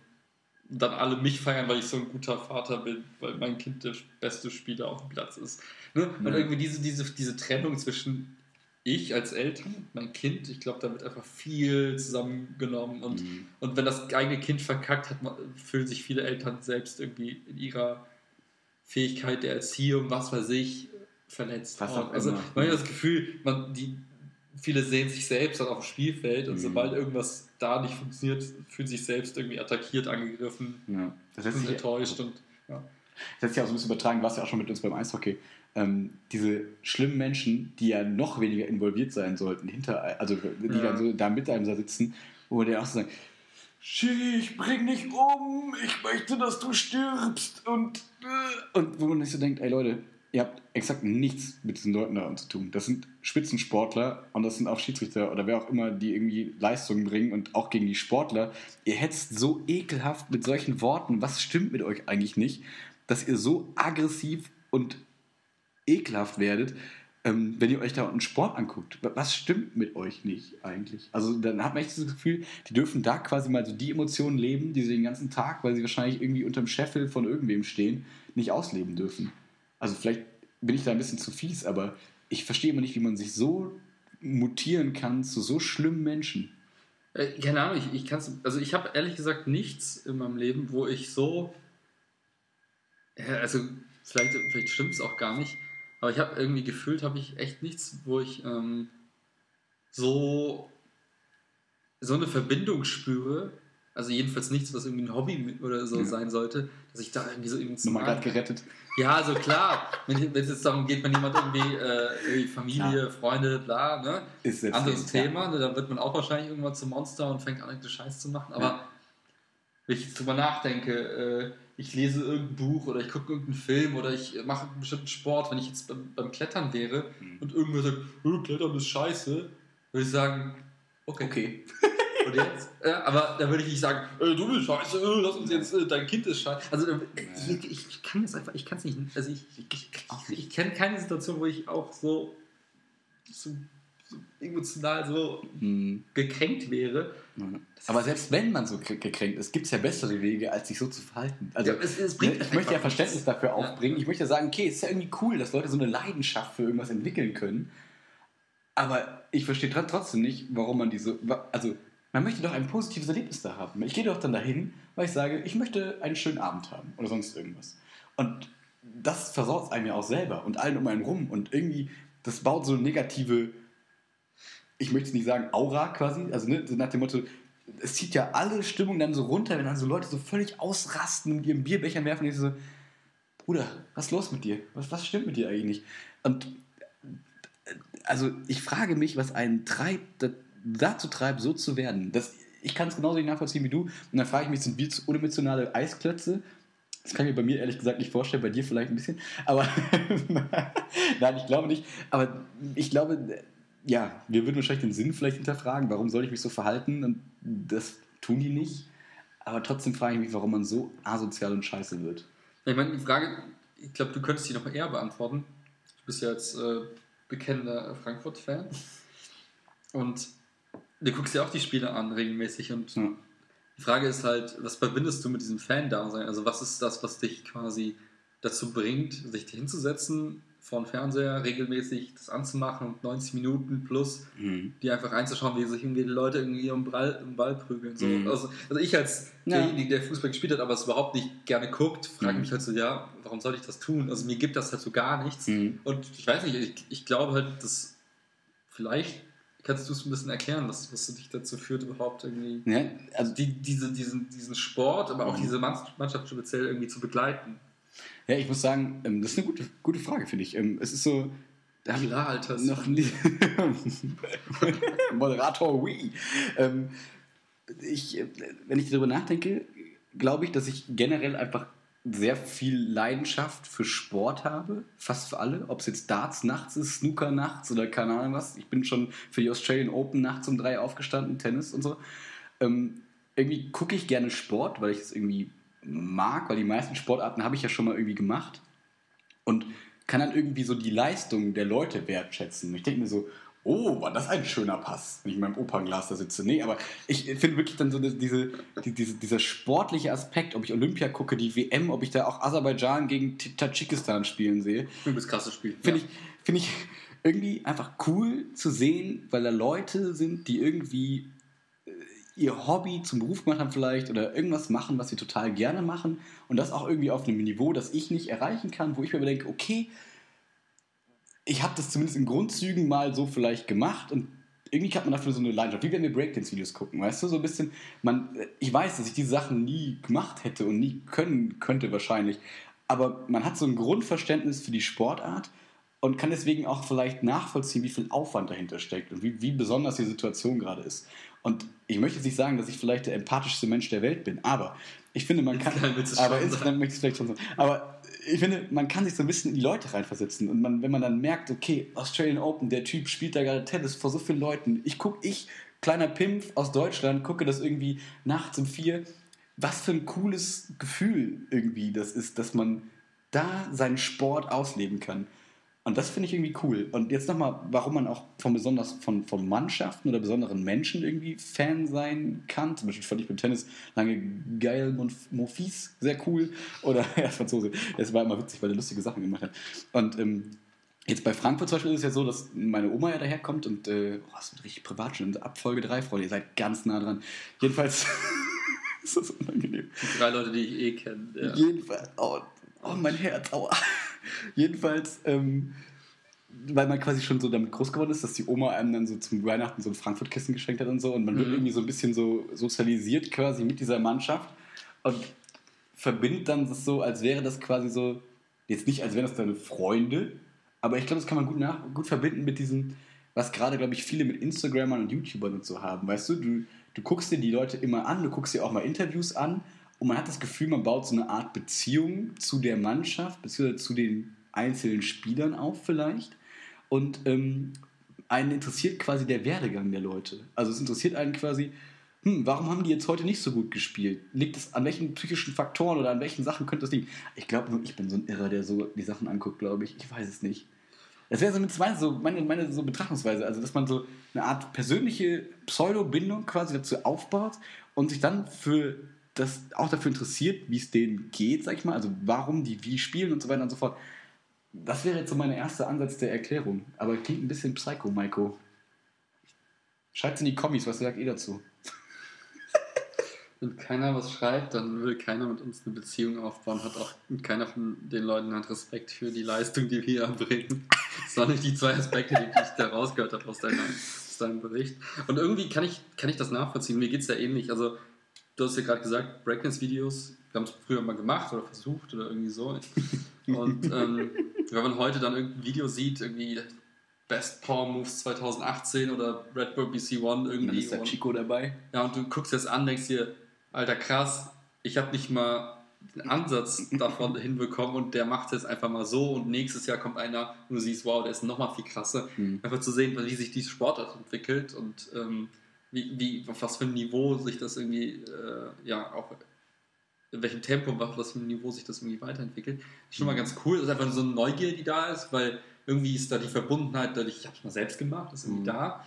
dann alle mich feiern, weil ich so ein guter Vater bin, weil mein Kind der beste Spieler auf dem Platz ist. Ne? Und irgendwie diese, diese, diese Trennung zwischen ich als Eltern und mein Kind, ich glaube, da wird einfach viel zusammengenommen und Mhm. und wenn das eigene Kind verkackt, hat fühlen sich viele Eltern selbst irgendwie in ihrer Fähigkeit der Erziehung, was weiß ich, verletzt. Was auch also immer. man hat das Gefühl, man, die, viele sehen sich selbst dann auf dem Spielfeld und Mhm. sobald irgendwas da nicht funktioniert, fühlen sich selbst irgendwie attackiert, angegriffen, Ja. Das und sich, enttäuscht und ja. das lässt sich auch so ein bisschen übertragen, was ja auch schon mit uns beim Eishockey. Ähm, diese schlimmen Menschen, die ja noch weniger involviert sein sollten, hinter, also die Ja. dann so da mit einem da sitzen, wo der auch so sagt, ich bring dich um, ich möchte, dass du stirbst und, äh, und wo man sich so denkt, ey Leute, ihr habt exakt nichts mit diesen Leuten da zu tun. Das sind Spitzensportler und das sind auch Schiedsrichter oder wer auch immer, die irgendwie Leistungen bringen und auch gegen die Sportler. Ihr hetzt so ekelhaft mit solchen Worten, was stimmt mit euch eigentlich nicht, dass ihr so aggressiv und ekelhaft werdet. ähm, wenn ihr euch da einen Sport anguckt, was stimmt mit euch nicht eigentlich? Also dann hat man echt das Gefühl, die dürfen da quasi mal so die Emotionen leben, die sie den ganzen Tag, weil sie wahrscheinlich irgendwie unterm Scheffel von irgendwem stehen, nicht ausleben dürfen. Also vielleicht bin ich da ein bisschen zu fies, aber ich verstehe immer nicht, wie man sich so mutieren kann zu so schlimmen Menschen. Äh, keine Ahnung, ich, ich kann also ich habe ehrlich gesagt nichts in meinem Leben, wo ich so, also vielleicht, vielleicht stimmt es auch gar nicht, aber ich habe irgendwie gefühlt, habe ich echt nichts, wo ich ähm, so, so eine Verbindung spüre. Also jedenfalls nichts, was irgendwie ein Hobby oder so ja. sein sollte, dass ich da irgendwie so emotional... Nochmal gerade gerettet. Ja, also klar, wenn es jetzt darum geht, wenn jemand irgendwie, äh, irgendwie Familie, ja. Freunde, bla, ne? Ist Anderes Thema, ne? dann wird man auch wahrscheinlich irgendwann zum Monster und fängt an, irgendeinen Scheiß zu machen. Aber ja. wenn ich jetzt drüber nachdenke, äh, ich lese irgendein Buch oder ich gucke irgendeinen Film oder ich mache einen bestimmten Sport, wenn ich jetzt beim, beim Klettern wäre mhm. und irgendwer sagt, oh, Klettern ist scheiße, würde ich sagen, okay. okay. und jetzt? Ja, aber da würde ich nicht sagen, äh, du bist scheiße, äh, lass uns jetzt, äh, dein Kind ist scheiße. Also äh, ich, ich, kann das einfach, ich kann es nicht, also ich, ich, ich, ich kenne keine Situation, wo ich auch so, so emotional so hm. gekränkt wäre. Aber selbst wenn man so gekränkt ist, gibt es ja bessere Wege, als sich so zu verhalten. Also, ja, es, es ne, ich möchte ja Verständnis nichts. dafür aufbringen. Ja. Ich möchte sagen, okay, es ist ja irgendwie cool, dass Leute so eine Leidenschaft für irgendwas entwickeln können. Aber ich verstehe trotzdem nicht, warum man diese. Also, man möchte doch ein positives Erlebnis da haben. Ich gehe doch dann dahin, weil ich sage, ich möchte einen schönen Abend haben oder sonst irgendwas. Und das versaut einem ja auch selber und allen um einen rum. Und irgendwie, das baut so negative ich möchte es nicht sagen, Aura quasi, also ne, nach dem Motto, es zieht ja alle Stimmung dann so runter, wenn dann so Leute so völlig ausrasten und ihren Bierbecher werfen und ich so, Bruder, was ist los mit dir? Was, was stimmt mit dir eigentlich nicht? Und also ich frage mich, was einen treibt, dazu treibt, so zu werden. Das, ich kann es genauso nicht nachvollziehen wie du. Und dann frage ich mich, sind wir unemotionale Eisklötze? Das kann ich mir bei mir ehrlich gesagt nicht vorstellen, bei dir vielleicht ein bisschen. Aber nein, ich glaube nicht. Aber ich glaube, ja, wir würden wahrscheinlich den Sinn vielleicht hinterfragen, warum soll ich mich so verhalten? Und das tun die nicht. Aber trotzdem frage ich mich, warum man so asozial und scheiße wird. Ich meine, die Frage, ich glaube, du könntest die noch eher beantworten. Du bist ja jetzt äh, bekennender Frankfurt-Fan. Und du guckst ja auch die Spiele an regelmäßig. Und ja. die Frage ist halt, was verbindest du mit diesem Fan-Dasein? Also, was ist das, was dich quasi dazu bringt, sich hinzusetzen vor dem Fernseher regelmäßig das anzumachen und 90 Minuten plus, mhm. die einfach einzuschauen, wie sich irgendwie die Leute irgendwie um Ball, um Ball prügeln. So. Mhm. Also, also, ich als ja. derjenige, der Fußball gespielt hat, aber es überhaupt nicht gerne guckt, frage mhm. mich halt so, ja, warum soll ich das tun? Also mir gibt das halt so gar nichts. Mhm. Und ich weiß nicht, ich, ich glaube halt, dass vielleicht kannst du es ein bisschen erklären, was, was dich dazu führt, überhaupt irgendwie ja, also die, diese, diesen, diesen Sport, aber auch mhm. diese Mannschaft speziell irgendwie zu begleiten. Ja, ich muss sagen, ähm, das ist eine gute, gute Frage, finde ich. Ähm, es ist so. Da Klar, Alter. Noch nie. Moderator, wie. Ähm, ich, äh, wenn ich darüber nachdenke, glaube ich, dass ich generell einfach sehr viel Leidenschaft für Sport habe, fast für alle. Ob es jetzt Darts nachts ist, Snooker nachts oder keine Ahnung was. Ich bin schon für die Australian Open nachts um drei aufgestanden, Tennis und so. Ähm, irgendwie gucke ich gerne Sport, weil ich es irgendwie mag, weil die meisten Sportarten habe ich ja schon mal irgendwie gemacht und kann dann irgendwie so die Leistung der Leute wertschätzen. Ich denke mir so, oh, war das ein schöner Pass, wenn ich in meinem Opernglas da sitze. Nee, aber ich finde wirklich dann so diese, die, diese, dieser sportliche Aspekt, ob ich Olympia gucke, die WM, ob ich da auch Aserbaidschan gegen Tadschikistan spielen sehe. Übelst krasses Spiel. Finde ja. ich, find ich irgendwie einfach cool zu sehen, weil da Leute sind, die irgendwie ihr Hobby zum Beruf gemacht haben vielleicht oder irgendwas machen, was sie total gerne machen und das auch irgendwie auf einem Niveau, das ich nicht erreichen kann, wo ich mir denke, okay, ich habe das zumindest in Grundzügen mal so vielleicht gemacht und irgendwie hat man dafür so eine Leidenschaft, wie wenn wir Breakdance-Videos gucken, weißt du, so ein bisschen, man, ich weiß, dass ich diese Sachen nie gemacht hätte und nie können könnte wahrscheinlich, aber man hat so ein Grundverständnis für die Sportart und kann deswegen auch vielleicht nachvollziehen, wie viel Aufwand dahinter steckt und wie, wie besonders die Situation gerade ist. Und ich möchte jetzt nicht sagen, dass ich vielleicht der empathischste Mensch der Welt bin, aber ich finde, man kann. Aber insgesamt möchte ich es vielleicht schon sagen. Aber ich finde, man kann sich so ein bisschen in die Leute reinversetzen. Und man, wenn man dann merkt, okay, Australian Open, der Typ spielt da gerade Tennis vor so vielen Leuten. Ich gucke, ich, kleiner Pimpf aus Deutschland, gucke das irgendwie nachts um vier. Was für ein cooles Gefühl irgendwie das ist, dass man da seinen Sport ausleben kann. Und das finde ich irgendwie cool. Und jetzt nochmal, warum man auch von besonders von, von Mannschaften oder besonderen Menschen irgendwie Fan sein kann. Zum Beispiel fand ich beim Tennis lange geil Monf- Monfils sehr cool. Oder ja, Franzose. Es war immer witzig, weil er lustige Sachen gemacht hat. Und ähm, jetzt bei Frankfurt zum Beispiel ist es ja so, dass meine Oma ja daherkommt und äh, oh, das wird richtig privat schon. Ab Folge 3, Freunde, ihr seid ganz nah dran. Jedenfalls ist das unangenehm. Die drei Leute, die ich eh kenne. Ja. Jedenfalls, oh, oh, mein Herz, aua. Jedenfalls, ähm, weil man quasi schon so damit groß geworden ist, dass die Oma einem dann so zum Weihnachten so ein Frankfurt-Kissen geschenkt hat und so und man wird Mhm. irgendwie so ein bisschen so sozialisiert quasi mit dieser Mannschaft und verbindet dann das so, als wäre das quasi so, jetzt nicht, als wären das deine Freunde, aber ich glaube, das kann man gut, nach, gut verbinden mit diesem, was gerade, glaube ich, viele mit Instagramern und YouTubern und so haben. Weißt du, du, du guckst dir die Leute immer an, du guckst dir auch mal Interviews an und man hat das Gefühl, man baut so eine Art Beziehung zu der Mannschaft, beziehungsweise zu den einzelnen Spielern auf vielleicht. Und ähm, einen interessiert quasi der Werdegang der Leute. Also es interessiert einen quasi, hm, warum haben die jetzt heute nicht so gut gespielt? Liegt es an welchen psychischen Faktoren oder an welchen Sachen könnte das liegen? Ich glaube nur, ich bin so ein Irrer, der so die Sachen anguckt, glaube ich. Ich weiß es nicht. Das wäre so, mit zwei- so meine, meine so Betrachtungsweise, also dass man so eine Art persönliche Pseudo-Bindung quasi dazu aufbaut und sich dann für das auch dafür interessiert, wie es denen geht, sag ich mal, also warum die wie spielen und so weiter und so fort. Das wäre jetzt so mein erster Ansatz der Erklärung. Aber klingt ein bisschen psycho, Maiko. Schreibt in die Kommis, was sagt ihr dazu? Wenn keiner was schreibt, dann will keiner mit uns eine Beziehung aufbauen, hat auch keiner von den Leuten hat Respekt für die Leistung, die wir erbringen. Das waren nicht die zwei Aspekte, die ich da rausgehört habe aus, deiner, aus deinem Bericht. Und irgendwie kann ich, kann ich das nachvollziehen. Mir geht es ja ähnlich. Also, du hast ja gerade gesagt, Breakdance-Videos, wir haben es früher mal gemacht oder versucht oder irgendwie so. Und ähm, wenn man heute dann irgendein Video sieht, irgendwie Best Power Moves 2018 oder Red Bull BC One Und dann irgendwie. ist der und- Chico dabei. ja, und du guckst das an, denkst dir, alter krass, ich habe nicht mal den Ansatz davon hinbekommen und der macht es einfach mal so und nächstes Jahr kommt einer und du siehst, wow, der ist noch mal viel krasser. Mhm. Einfach zu sehen, wie sich diese Sportart entwickelt und ähm, wie, wie, auf was für ein Niveau sich das irgendwie, äh, ja, auch in welchem Tempo, auf was für ein Niveau sich das irgendwie weiterentwickelt. Ist schon mal ganz cool. Das ist einfach so eine Neugier, die da ist, weil irgendwie ist da die Verbundenheit, dadurch, ich habe es mal selbst gemacht, ist irgendwie Mhm. da.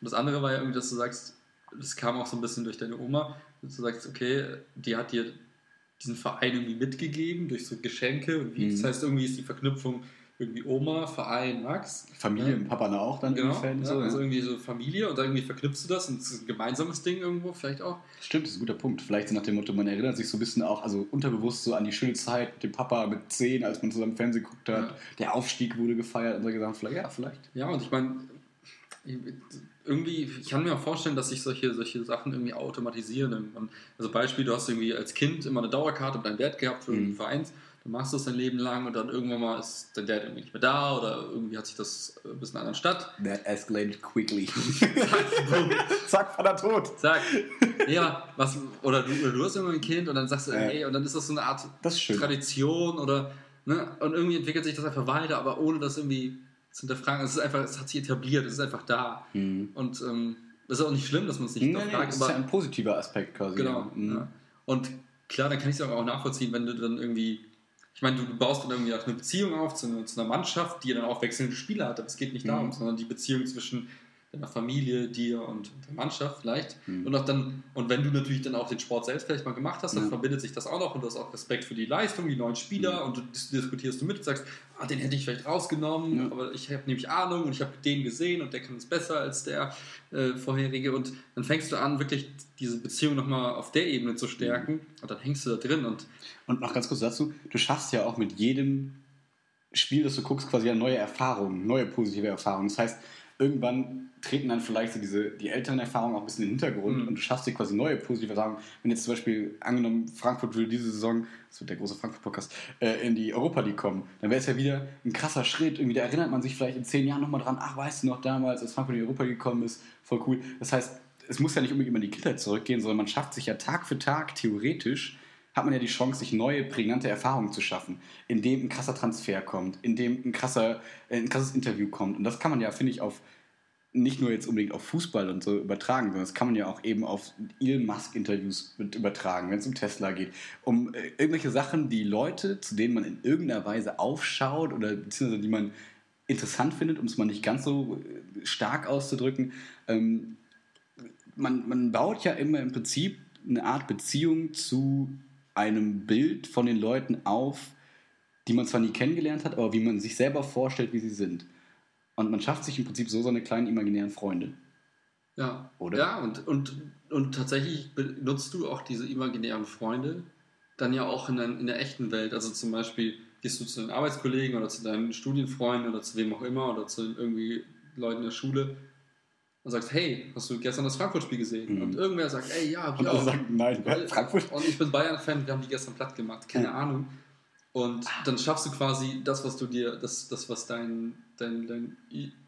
Und das andere war ja irgendwie, dass du sagst, das kam auch so ein bisschen durch deine Oma, dass du sagst, okay, die hat dir diesen Verein irgendwie mitgegeben durch so Geschenke und wie. Mhm. Das heißt, irgendwie ist die Verknüpfung irgendwie Oma, Verein, Max. Familie und Papa auch dann Genau, irgendwie Fan. ja, so, also ja. irgendwie so Familie und dann irgendwie verknüpfst du das und es ist ein gemeinsames Ding irgendwo, vielleicht auch. Stimmt, das ist ein guter Punkt. Vielleicht so nach dem Motto, man erinnert sich so ein bisschen auch, also unterbewusst so an die schöne Zeit mit dem Papa mit 10, als man zusammen Fernsehen geguckt hat. Ja. Der Aufstieg wurde gefeiert und solche Sachen. Vielleicht, ja, vielleicht. Ja, und ich meine, irgendwie, ich kann mir auch vorstellen, dass sich solche, solche Sachen irgendwie automatisieren. Also Beispiel, du hast irgendwie als Kind immer eine Dauerkarte mit deinem Dad gehabt für Mhm. einen Verein, dann machst du das dein Leben lang und dann irgendwann mal ist dein Dad irgendwie nicht mehr da oder irgendwie hat sich das äh, bis in einer anderen Stadt. That escalated quickly. Zack, bumm. Zack, Vater tot. Sag, ja, was, oder du, oder du hast irgendwann ein Kind und dann sagst du, Ja. hey, und dann ist das so eine Art. Tradition oder, ne, und irgendwie entwickelt sich das einfach weiter, aber ohne das irgendwie zu hinterfragen. Es ist einfach, es hat sich etabliert, es ist einfach da. Mhm. Und ähm, das ist auch nicht schlimm, dass man es nicht Nee, nee, hinterfragt, das ist ja ein positiver Aspekt quasi. Genau. Mhm. Ja. Und klar, dann kann ich es auch nachvollziehen, wenn du dann irgendwie, ich meine, du, du baust dann irgendwie auch eine Beziehung auf zu, einer- zu einer Mannschaft, die dann auch wechselnde Spieler hat, aber es geht nicht Mhm. darum, sondern die Beziehung zwischen deiner Familie, dir und der Mannschaft vielleicht. Mhm. Und auch dann, und wenn du natürlich dann auch den Sport selbst vielleicht mal gemacht hast, dann Ja. verbindet sich das auch noch und du hast auch Respekt für die Leistung, die neuen Spieler Mhm. und du dis- diskutierst du mit und sagst, ah, den hätte ich vielleicht rausgenommen, Ja. aber ich habe nämlich Ahnung und ich habe den gesehen und der kann es besser als der äh, vorherige und dann fängst du an, wirklich diese Beziehung nochmal auf der Ebene zu stärken und dann hängst du da drin und Und noch ganz kurz dazu, du schaffst ja auch mit jedem Spiel, das du guckst, quasi ja neue Erfahrungen, neue positive Erfahrungen. Das heißt, irgendwann treten dann vielleicht so diese, die älteren Erfahrungen auch ein bisschen in den Hintergrund Mhm. und du schaffst dir quasi neue positive Erfahrungen. Wenn jetzt zum Beispiel angenommen, Frankfurt würde diese Saison, das wird der große Frankfurt-Podcast, äh, in die Europa League kommen, dann wäre es ja wieder ein krasser Schritt. Irgendwie, da erinnert man sich vielleicht in zehn Jahren nochmal dran, ach, weißt du noch damals, als Frankfurt in die Europa League gekommen ist, voll cool. Das heißt, es muss ja nicht unbedingt immer in die Kindheit zurückgehen, sondern man schafft sich ja Tag für Tag theoretisch hat man ja die Chance, sich neue, prägnante Erfahrungen zu schaffen, indem ein krasser Transfer kommt, indem ein, krasser, äh, ein krasses Interview kommt. Und das kann man ja, finde ich, auf nicht nur jetzt unbedingt auf Fußball und so übertragen, sondern das kann man ja auch eben auf Elon Musk-Interviews mit übertragen, wenn es um Tesla geht. Um äh, irgendwelche Sachen, die Leute, zu denen man in irgendeiner Weise aufschaut oder beziehungsweise die man interessant findet, um es mal nicht ganz so äh, stark auszudrücken. Ähm, man, man baut ja immer im Prinzip eine Art Beziehung zu einem Bild von den Leuten auf, die man zwar nie kennengelernt hat, aber wie man sich selber vorstellt, wie sie sind. Und man schafft sich im Prinzip so seine kleinen imaginären Freunde. Ja. Oder? Ja, und, und, und tatsächlich benutzt du auch diese imaginären Freunde dann ja auch in der, in der echten Welt. Also zum Beispiel gehst du zu deinen Arbeitskollegen oder zu deinen Studienfreunden oder zu wem auch immer oder zu irgendwie Leuten in der Schule und sagst, hey, hast du gestern das Frankfurt-Spiel gesehen? Mhm. Und irgendwer sagt, ey, ja, Und alle auch. sagen, nein, Weil- Frankfurt. Und ich bin Bayern-Fan, wir haben die gestern platt gemacht, keine Ja. Ahnung. Und dann schaffst du quasi das, was du dir, das, das was dein, dein, dein,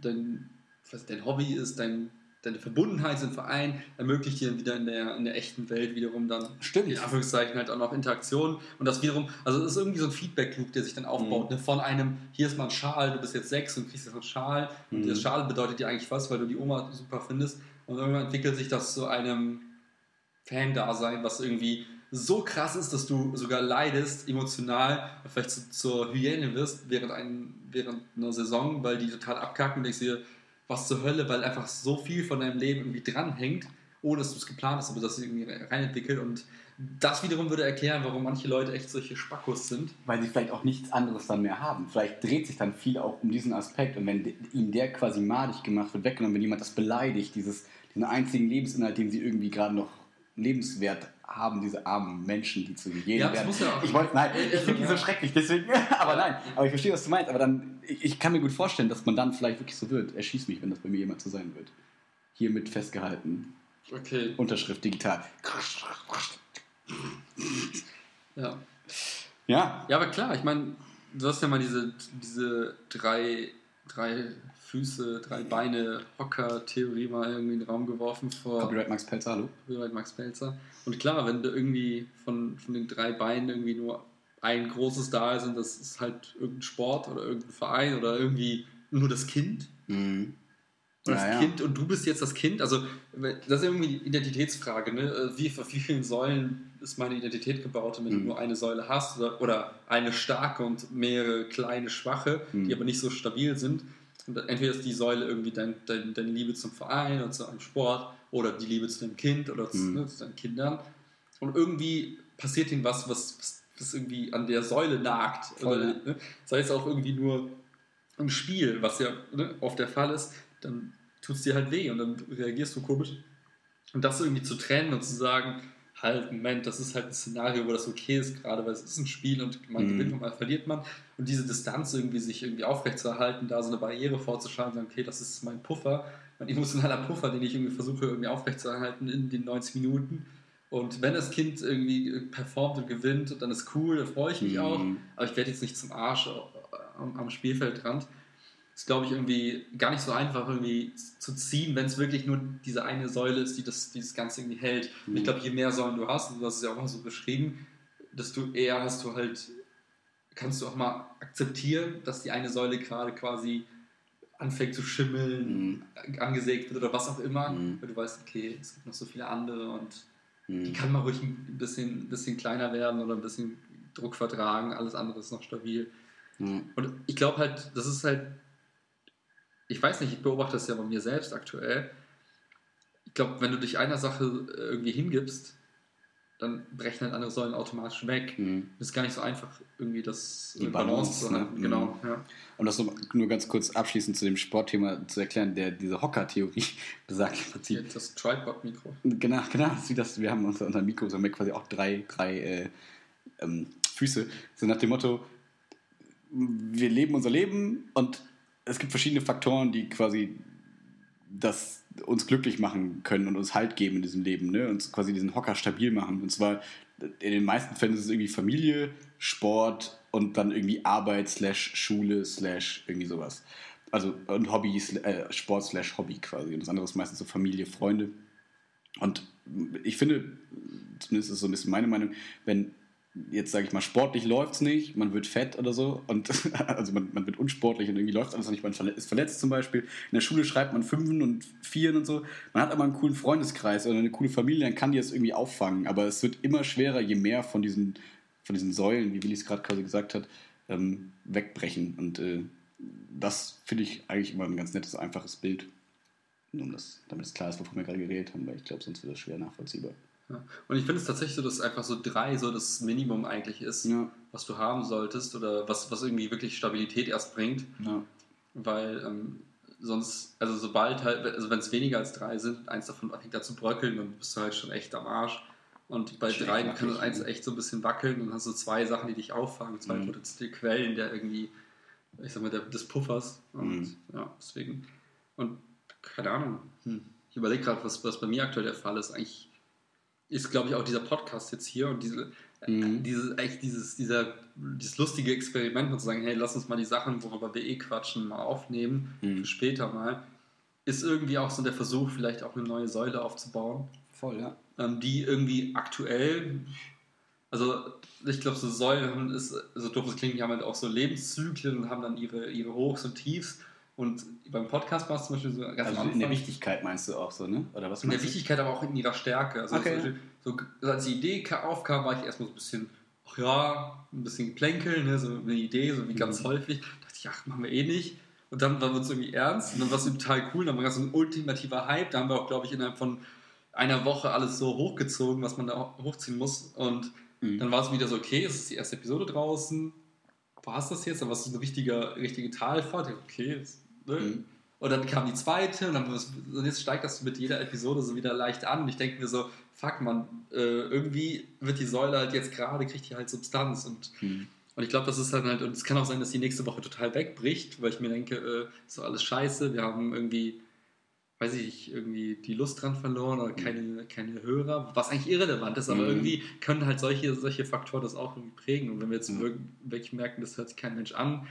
dein, was dein Hobby ist, dein, deine Verbundenheit zum Verein, ermöglicht dir wieder in der, in der echten Welt wiederum dann Stimmt. in Anführungszeichen halt auch noch Interaktion und das wiederum, also es ist irgendwie so ein Feedback-Loop, der sich dann aufbaut, Mhm. ne? von einem, hier ist mal ein Schal, du bist jetzt sechs und kriegst jetzt einen Schal und Mhm. der Schal bedeutet dir eigentlich was, weil du die Oma super findest und irgendwann entwickelt sich das zu einem Fan-Dasein, was irgendwie so krass ist, dass du sogar leidest, emotional, und vielleicht zu, zur Hyäne wirst während, ein, während einer Saison, weil die total abkacken und denkst dir, was zur Hölle, weil einfach so viel von deinem Leben irgendwie dranhängt, ohne dass du es geplant hast, aber dass sich irgendwie reinentwickelt und das wiederum würde erklären, warum manche Leute echt solche Spackos sind. weil sie vielleicht auch nichts anderes dann mehr haben. Vielleicht dreht sich dann viel auch um diesen Aspekt und wenn ihnen der quasi madig gemacht wird, weggenommen, wenn jemand das beleidigt, dieses, diesen einzigen Lebensinhalt, den sie irgendwie gerade noch lebenswert haben, diese armen Menschen, die zu Hyänen Ja, das werden. muss ja auch- Ich wollte, nein, ich finde die so schrecklich, deswegen, aber nein, aber ich verstehe, was du meinst, aber dann, ich, ich kann mir gut vorstellen, dass man dann vielleicht wirklich so wird. Erschieß mich, wenn das bei mir jemand so sein wird. Hiermit festgehalten. Okay. Unterschrift digital. Ja. Ja, Ja, aber klar, ich meine, du hast ja mal diese, diese drei, drei Füße, drei Beine Hocker-Theorie mal irgendwie in den Raum geworfen vor Copyright Max Pelzer, hallo. Copyright Max Pelzer. Und klar, wenn du irgendwie von, von den drei Beinen irgendwie nur ein großes da ist und das ist halt irgendein Sport oder irgendein Verein oder irgendwie nur das Kind. Mhm. Und das Ja, ja. Kind und du bist jetzt das Kind. Also, das ist irgendwie die Identitätsfrage. Ne? Wie, auf wie vielen Säulen ist meine Identität gebaut? Und wenn Mhm. du nur eine Säule hast oder, oder eine starke und mehrere kleine schwache, Mhm. die aber nicht so stabil sind, entweder ist die Säule irgendwie dein, dein, deine Liebe zum Verein oder zu einem Sport oder die Liebe zu deinem Kind oder zu, Mhm. ne, zu deinen Kindern. Und irgendwie passiert ihnen was, was, was, irgendwie an der Säule nagt. Voll, oder, ne? Sei es auch irgendwie nur im Spiel, was ja ne, oft der Fall ist, dann tut es dir halt weh und dann reagierst du komisch. Und das irgendwie zu trennen und zu sagen, halt, Moment, das ist halt ein Szenario, wo das okay ist, gerade weil es ist ein Spiel und man Mhm. gewinnt und mal verliert man. Und diese Distanz irgendwie sich irgendwie aufrechtzuerhalten, da so eine Barriere vorzuschlagen sagen, okay, das ist mein Puffer, mein emotionaler Puffer, den ich irgendwie versuche irgendwie aufrechtzuerhalten in den 90 Minuten. Und wenn das Kind irgendwie performt und gewinnt, dann ist cool, da freue ich mich Mhm. auch. Aber ich werde jetzt nicht zum Arsch am, am Spielfeldrand. Ist, glaube ich, irgendwie gar nicht so einfach irgendwie zu ziehen, wenn es wirklich nur diese eine Säule ist, die das, die das Ganze irgendwie hält. Und ich Mhm. glaube, je mehr Säulen du hast, und du hast es ja auch mal so beschrieben, desto eher hast du halt, kannst du auch mal akzeptieren, dass die eine Säule gerade quasi anfängt zu schimmeln, angesägt wird oder was auch immer, Mhm. weil du weißt, okay, es gibt noch so viele andere und Mhm. die kann mal ruhig ein bisschen, bisschen kleiner werden oder ein bisschen Druck vertragen, alles andere ist noch stabil. Mhm. Und ich glaube halt, das ist halt, ich weiß nicht, ich beobachte das ja bei mir selbst aktuell. Ich glaube, wenn du dich einer Sache äh, irgendwie hingibst, dann brechen halt andere Säulen automatisch weg. Mhm. Es ist gar nicht so einfach, irgendwie das Die Balance, Balance, zu ne? halten. Mhm. Genau, ja. Um das nur ganz kurz abschließend zu dem Sportthema zu erklären, der diese Hocker-Theorie besagt im Prinzip. Das Tripod-Mikro. Genau, genau, das wir haben unser, unser Mikro, so haben wir quasi auch drei, drei äh, ähm, Füße. So nach dem Motto, wir leben unser Leben und es gibt verschiedene Faktoren, die quasi das uns glücklich machen können und uns Halt geben in diesem Leben, ne? uns quasi diesen Hocker stabil machen. Und zwar in den meisten Fällen ist es irgendwie Familie, Sport und dann irgendwie Arbeit slash Schule slash irgendwie sowas. Also und Hobby, äh, Sport slash Hobby quasi. Und das andere ist meistens so Familie, Freunde. Und ich finde, zumindest ist so ein bisschen meine Meinung, wenn jetzt sage ich mal, sportlich läuft es nicht, man wird fett oder so und also man, man wird unsportlich und irgendwie läuft alles nicht, man ist verletzt zum Beispiel. In der Schule schreibt man Fünfen und Vieren und so. Man hat aber einen coolen Freundeskreis oder eine coole Familie, dann kann die das irgendwie auffangen. Aber es wird immer schwerer, je mehr von diesen, von diesen Säulen, wie Willi es gerade quasi gesagt hat, ähm, wegbrechen. Und äh, das finde ich eigentlich immer ein ganz nettes, einfaches Bild. Um das, damit es klar ist, wovon wir gerade geredet haben, weil ich glaube, sonst wird das schwer nachvollziehbar. Und ich finde es tatsächlich so, dass einfach so drei so das Minimum eigentlich ist, Ja. was du haben solltest oder was, was irgendwie wirklich Stabilität erst bringt. Ja. Weil ähm, sonst, also sobald halt, also wenn es weniger als drei sind, eins davon fängt an zu bröckeln, dann bist du halt schon echt am Arsch. Und bei Schlecht drei kann das eins echt so ein bisschen wackeln und hast so zwei Sachen, die dich auffangen, zwei Mhm. potenzielle Quellen der irgendwie, ich sag mal, der, des Puffers. Und Mhm. ja, deswegen. Und keine Ahnung. Hm. Ich überlege gerade, was, was bei mir aktuell der Fall ist. Eigentlich ist, glaube ich, auch dieser Podcast jetzt hier und diese, Mhm. dieses, eigentlich dieses, dieser, dieses lustige Experiment und zu sagen, hey, lass uns mal die Sachen, worüber wir eh quatschen, mal aufnehmen, Mhm. für später mal, ist irgendwie auch so der Versuch, vielleicht auch eine neue Säule aufzubauen, Voll, ja. ähm, die irgendwie aktuell, also ich glaube, so Säulen haben, ist, so doof es klingt, die haben halt auch so Lebenszyklen und haben dann ihre, ihre Hochs und Tiefs. Und beim Podcast war es zum Beispiel so ganz Also in der Wichtigkeit meinst du auch so, ne? Oder was in der? Wichtigkeit, aber auch in ihrer Stärke. Also Okay. Beispiel, so, als die Idee ka- aufkam, war ich erstmal so ein bisschen, ach ja, ein bisschen plänkeln, ne, so eine Idee, so wie ganz Mhm. häufig. Da dachte ich, ach, machen wir eh nicht. Und dann war es irgendwie ernst und dann war es total cool. Dann war das so ein ultimativer Hype. Da haben wir auch, glaube ich, innerhalb von einer Woche alles so hochgezogen, was man da ho- hochziehen muss. Und Mhm. dann war es wieder so, okay, es ist die erste Episode draußen. War es das jetzt? Dann war es so eine richtige, richtige Talfahrt. Okay, das, ne? Mhm. Und dann kam die zweite und, dann, und jetzt steigt das mit jeder Episode so wieder leicht an. Und ich denke mir so, fuck man, äh, irgendwie wird die Säule halt jetzt gerade, kriegt die halt Substanz. Und, Mhm. und ich glaube, das ist dann halt, und es kann auch sein, dass die nächste Woche total wegbricht, weil ich mir denke, äh, ist doch alles scheiße, wir haben irgendwie, weiß ich nicht, irgendwie die Lust dran verloren oder keine, keine Hörer, was eigentlich irrelevant ist, aber Mhm. irgendwie können halt solche, solche Faktoren das auch irgendwie prägen. Und wenn wir jetzt wirk- wirklich merken, das hört sich kein Mensch an,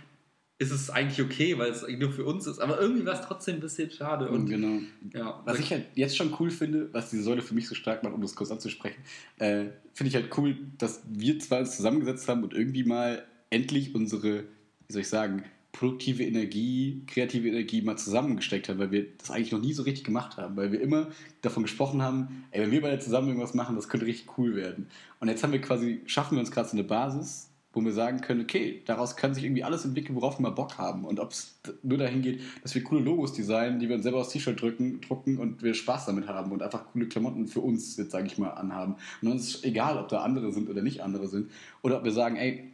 ist es eigentlich okay, weil es nur für uns ist. Aber irgendwie war es trotzdem ein bisschen schade. Und genau. ja, Was ich halt jetzt schon cool finde, was diese Säule für mich so stark macht, um das kurz anzusprechen, äh, finde ich halt cool, dass wir zwei uns zusammengesetzt haben und irgendwie mal endlich unsere, wie soll ich sagen, produktive Energie, kreative Energie mal zusammengesteckt haben, weil wir das eigentlich noch nie so richtig gemacht haben, weil wir immer davon gesprochen haben, ey, wenn wir beide zusammen irgendwas machen, das könnte richtig cool werden. Und jetzt haben wir quasi, schaffen wir uns gerade so eine Basis, wo wir sagen können, okay, daraus kann sich irgendwie alles entwickeln, worauf wir mal Bock haben. Und ob es nur dahin geht, dass wir coole Logos designen, die wir uns selber aufs T-Shirt drücken, drucken und wir Spaß damit haben und einfach coole Klamotten für uns, jetzt sage ich mal, anhaben. Und uns ist egal, ob da andere sind oder nicht andere sind. Oder ob wir sagen, ey,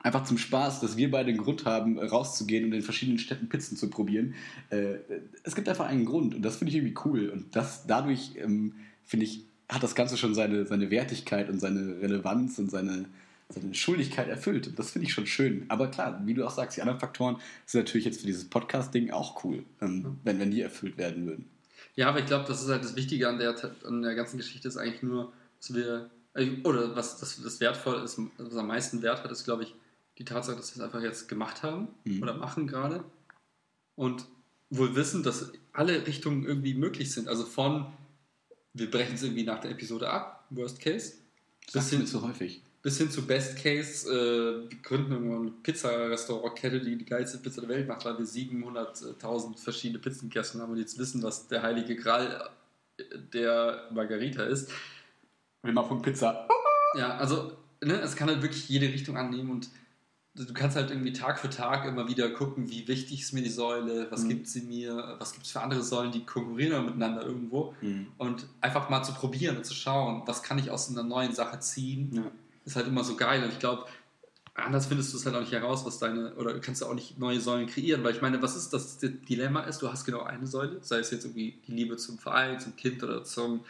einfach zum Spaß, dass wir beide einen Grund haben, rauszugehen und in verschiedenen Städten Pizzen zu probieren. Äh, es gibt einfach einen Grund und das finde ich irgendwie cool. Und das dadurch, ähm, finde ich, hat das Ganze schon seine, seine Wertigkeit und seine Relevanz und seine, seine Schuldigkeit erfüllt. Und das finde ich schon schön. Aber klar, wie du auch sagst, die anderen Faktoren sind natürlich jetzt für dieses Podcast-Ding auch cool, ähm, wenn, wenn die erfüllt werden würden. Ja, aber ich glaube, das ist halt das Wichtige an der, an der ganzen Geschichte, ist eigentlich nur, dass wir, äh, oder was das, das wertvoll ist, was am meisten Wert hat, ist, glaube ich, die Tatsache, dass wir es einfach jetzt gemacht haben Mhm. oder machen gerade und wohl wissen, dass alle Richtungen irgendwie möglich sind. Also von, wir brechen es irgendwie nach der Episode ab, Worst Case, Das ist so häufig. Bis hin zu Best Case, äh, wir gründen irgendwann eine Pizza-Restaurantkette, die die geilste Pizza der Welt macht, weil wir 700.000 verschiedene Pizzenkästen haben und jetzt wissen, was der heilige Gral der Margarita ist. Wir machen Pizza. Ja, also ne, es kann halt wirklich jede Richtung annehmen und du kannst halt irgendwie Tag für Tag immer wieder gucken, wie wichtig ist mir die Säule, was Mhm. gibt sie mir, was gibt es für andere Säulen, die konkurrieren miteinander irgendwo Mhm. und einfach mal zu probieren und zu schauen, was kann ich aus einer neuen Sache ziehen, Ja. Ist halt immer so geil. Und ich glaube, anders findest du es halt auch nicht heraus, was deine, oder kannst du auch nicht neue Säulen kreieren, weil ich meine, was ist das Dilemma ist, du hast genau eine Säule, sei es jetzt irgendwie die Liebe zum Verein, zum Kind oder zum,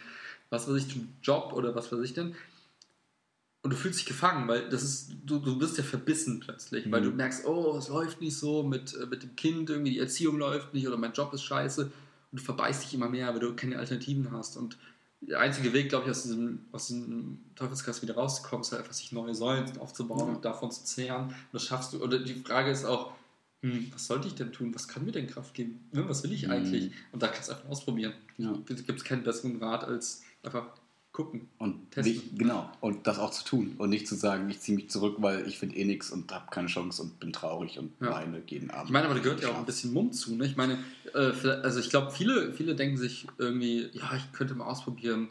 was weiß ich, zum Job oder was weiß ich denn, und du fühlst dich gefangen, weil das ist, du, du bist ja verbissen plötzlich, weil Mhm. du merkst, oh, es läuft nicht so mit, äh, mit dem Kind, irgendwie die Erziehung läuft nicht oder mein Job ist scheiße. Und du verbeißt dich immer mehr, weil du keine Alternativen hast. Und der einzige Weg, glaube ich, aus diesem, aus diesem Teufelskreis wieder rauszukommen, ist halt einfach, sich neue Säulen aufzubauen Ja. und davon zu zehren. Und das schaffst du. Oder die Frage ist auch, hm, was sollte ich denn tun? Was kann mir denn Kraft geben? Ne, Was will ich Mhm. eigentlich? Und da kannst du einfach ausprobieren. Ja. Gibt es keinen besseren Rat, als einfach gucken. Und Testen. nicht, genau, und das auch zu tun und nicht zu sagen, ich ziehe mich zurück, weil ich finde eh nichts und habe keine Chance und bin traurig und Ja. weine jeden Abend. Ich meine, aber da gehört ja auch ein bisschen Mumm zu. Ne? Ich meine, äh, also ich glaube, viele, viele denken sich irgendwie, ja, ich könnte mal ausprobieren,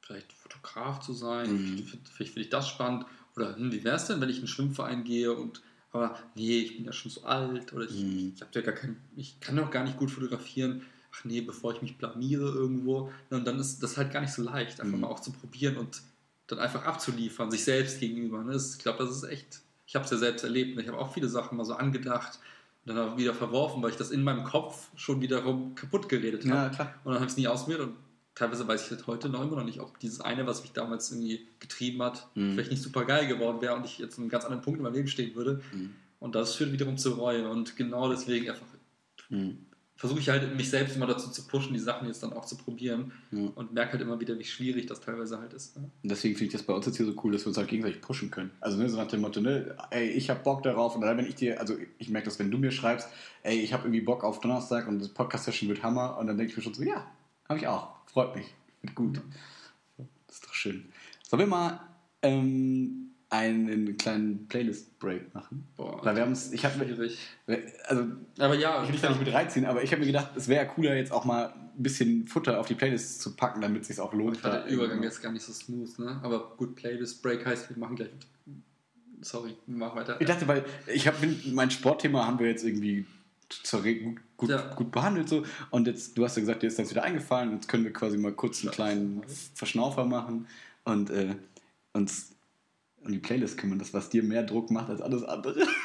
vielleicht Fotograf zu sein, Mhm. vielleicht, finde ich das spannend. Oder hm, wie wäre es denn, wenn ich in einen Schwimmverein gehe und Aber nee, ich bin ja schon so alt oder ich, Mhm. ich, ja gar kein, ich kann doch gar nicht gut fotografieren. Ach nee, bevor ich mich blamiere irgendwo. Und dann ist das halt gar nicht so leicht, einfach Mhm. mal auch zu probieren und dann einfach abzuliefern, sich selbst gegenüber. Ne? Ich glaube, das ist echt, ich habe es ja selbst erlebt. ne? Ich habe auch viele Sachen mal so angedacht und dann auch wieder verworfen, weil ich das in meinem Kopf schon wiederum kaputt geredet habe. Ja. Und dann habe ich es nie ausprobiert und teilweise weiß ich halt heute noch immer noch nicht, ob dieses eine, was mich damals irgendwie getrieben hat, Mhm. vielleicht nicht super geil geworden wäre und ich jetzt an einem ganz anderen Punkt in meinem Leben stehen würde. Mhm. Und das führt wiederum zur Reue. Und genau deswegen einfach Mhm. Versuche ich halt, mich selbst immer dazu zu pushen, die Sachen jetzt dann auch zu probieren. Ja. Und merke halt immer wieder, wie schwierig das teilweise halt ist. Ne? Deswegen finde ich das bei uns jetzt hier so cool, dass wir uns halt gegenseitig pushen können. Also ne, so nach dem Motto, ne, ey, ich habe Bock darauf und dann, wenn ich dir, also ich merke das, wenn du mir schreibst, ey, ich habe irgendwie Bock auf Donnerstag und das Podcast-Session wird Hammer und dann denke ich mir schon so, ja, habe ich auch, freut mich, wird gut. Das ist doch schön. Sollen wir mal ähm, einen kleinen Playlist-Break machen? Boah, Weil wir haben es, ich habe also Aber ja, ich will dich da nicht mit reinziehen, aber ich habe mir gedacht, es wäre cooler, jetzt auch mal ein bisschen Futter auf die Playlist zu packen, damit es sich auch lohnt. ich fand der Übergang jetzt gar nicht so smooth. Ne? Aber gut, Playlist Break heißt, wir machen gleich. Sorry, machen weiter. Ich dachte, weil ich habe mein Sportthema haben wir jetzt irgendwie gut, gut, Ja. gut behandelt so und jetzt du hast ja gesagt, dir ist das wieder eingefallen, jetzt können wir quasi mal kurz einen kleinen Verschnaufer machen und äh, uns um die Playlist kümmern, das was dir mehr Druck macht als alles andere.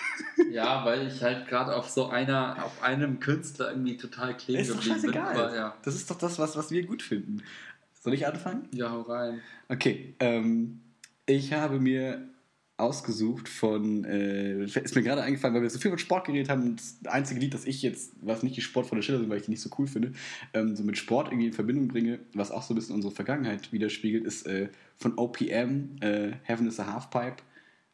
Ja, weil ich halt gerade auf so einer, auf einem Künstler irgendwie total kleben ist doch bin. scheißegal. Aber ja, Das ist doch das, was, was wir gut finden. Soll ich anfangen? ja, hau rein. Okay, ähm, ich habe mir ausgesucht von, äh, ist mir gerade eingefallen, weil wir so viel von Sport geredet haben und das einzige Lied, das ich jetzt, was nicht die Sportvolle Schiller sind, weil ich die nicht so cool finde, ähm, so mit Sport irgendwie in Verbindung bringe, was auch so ein bisschen unsere Vergangenheit widerspiegelt, ist äh, von OPM, äh, Heaven is a Halfpipe,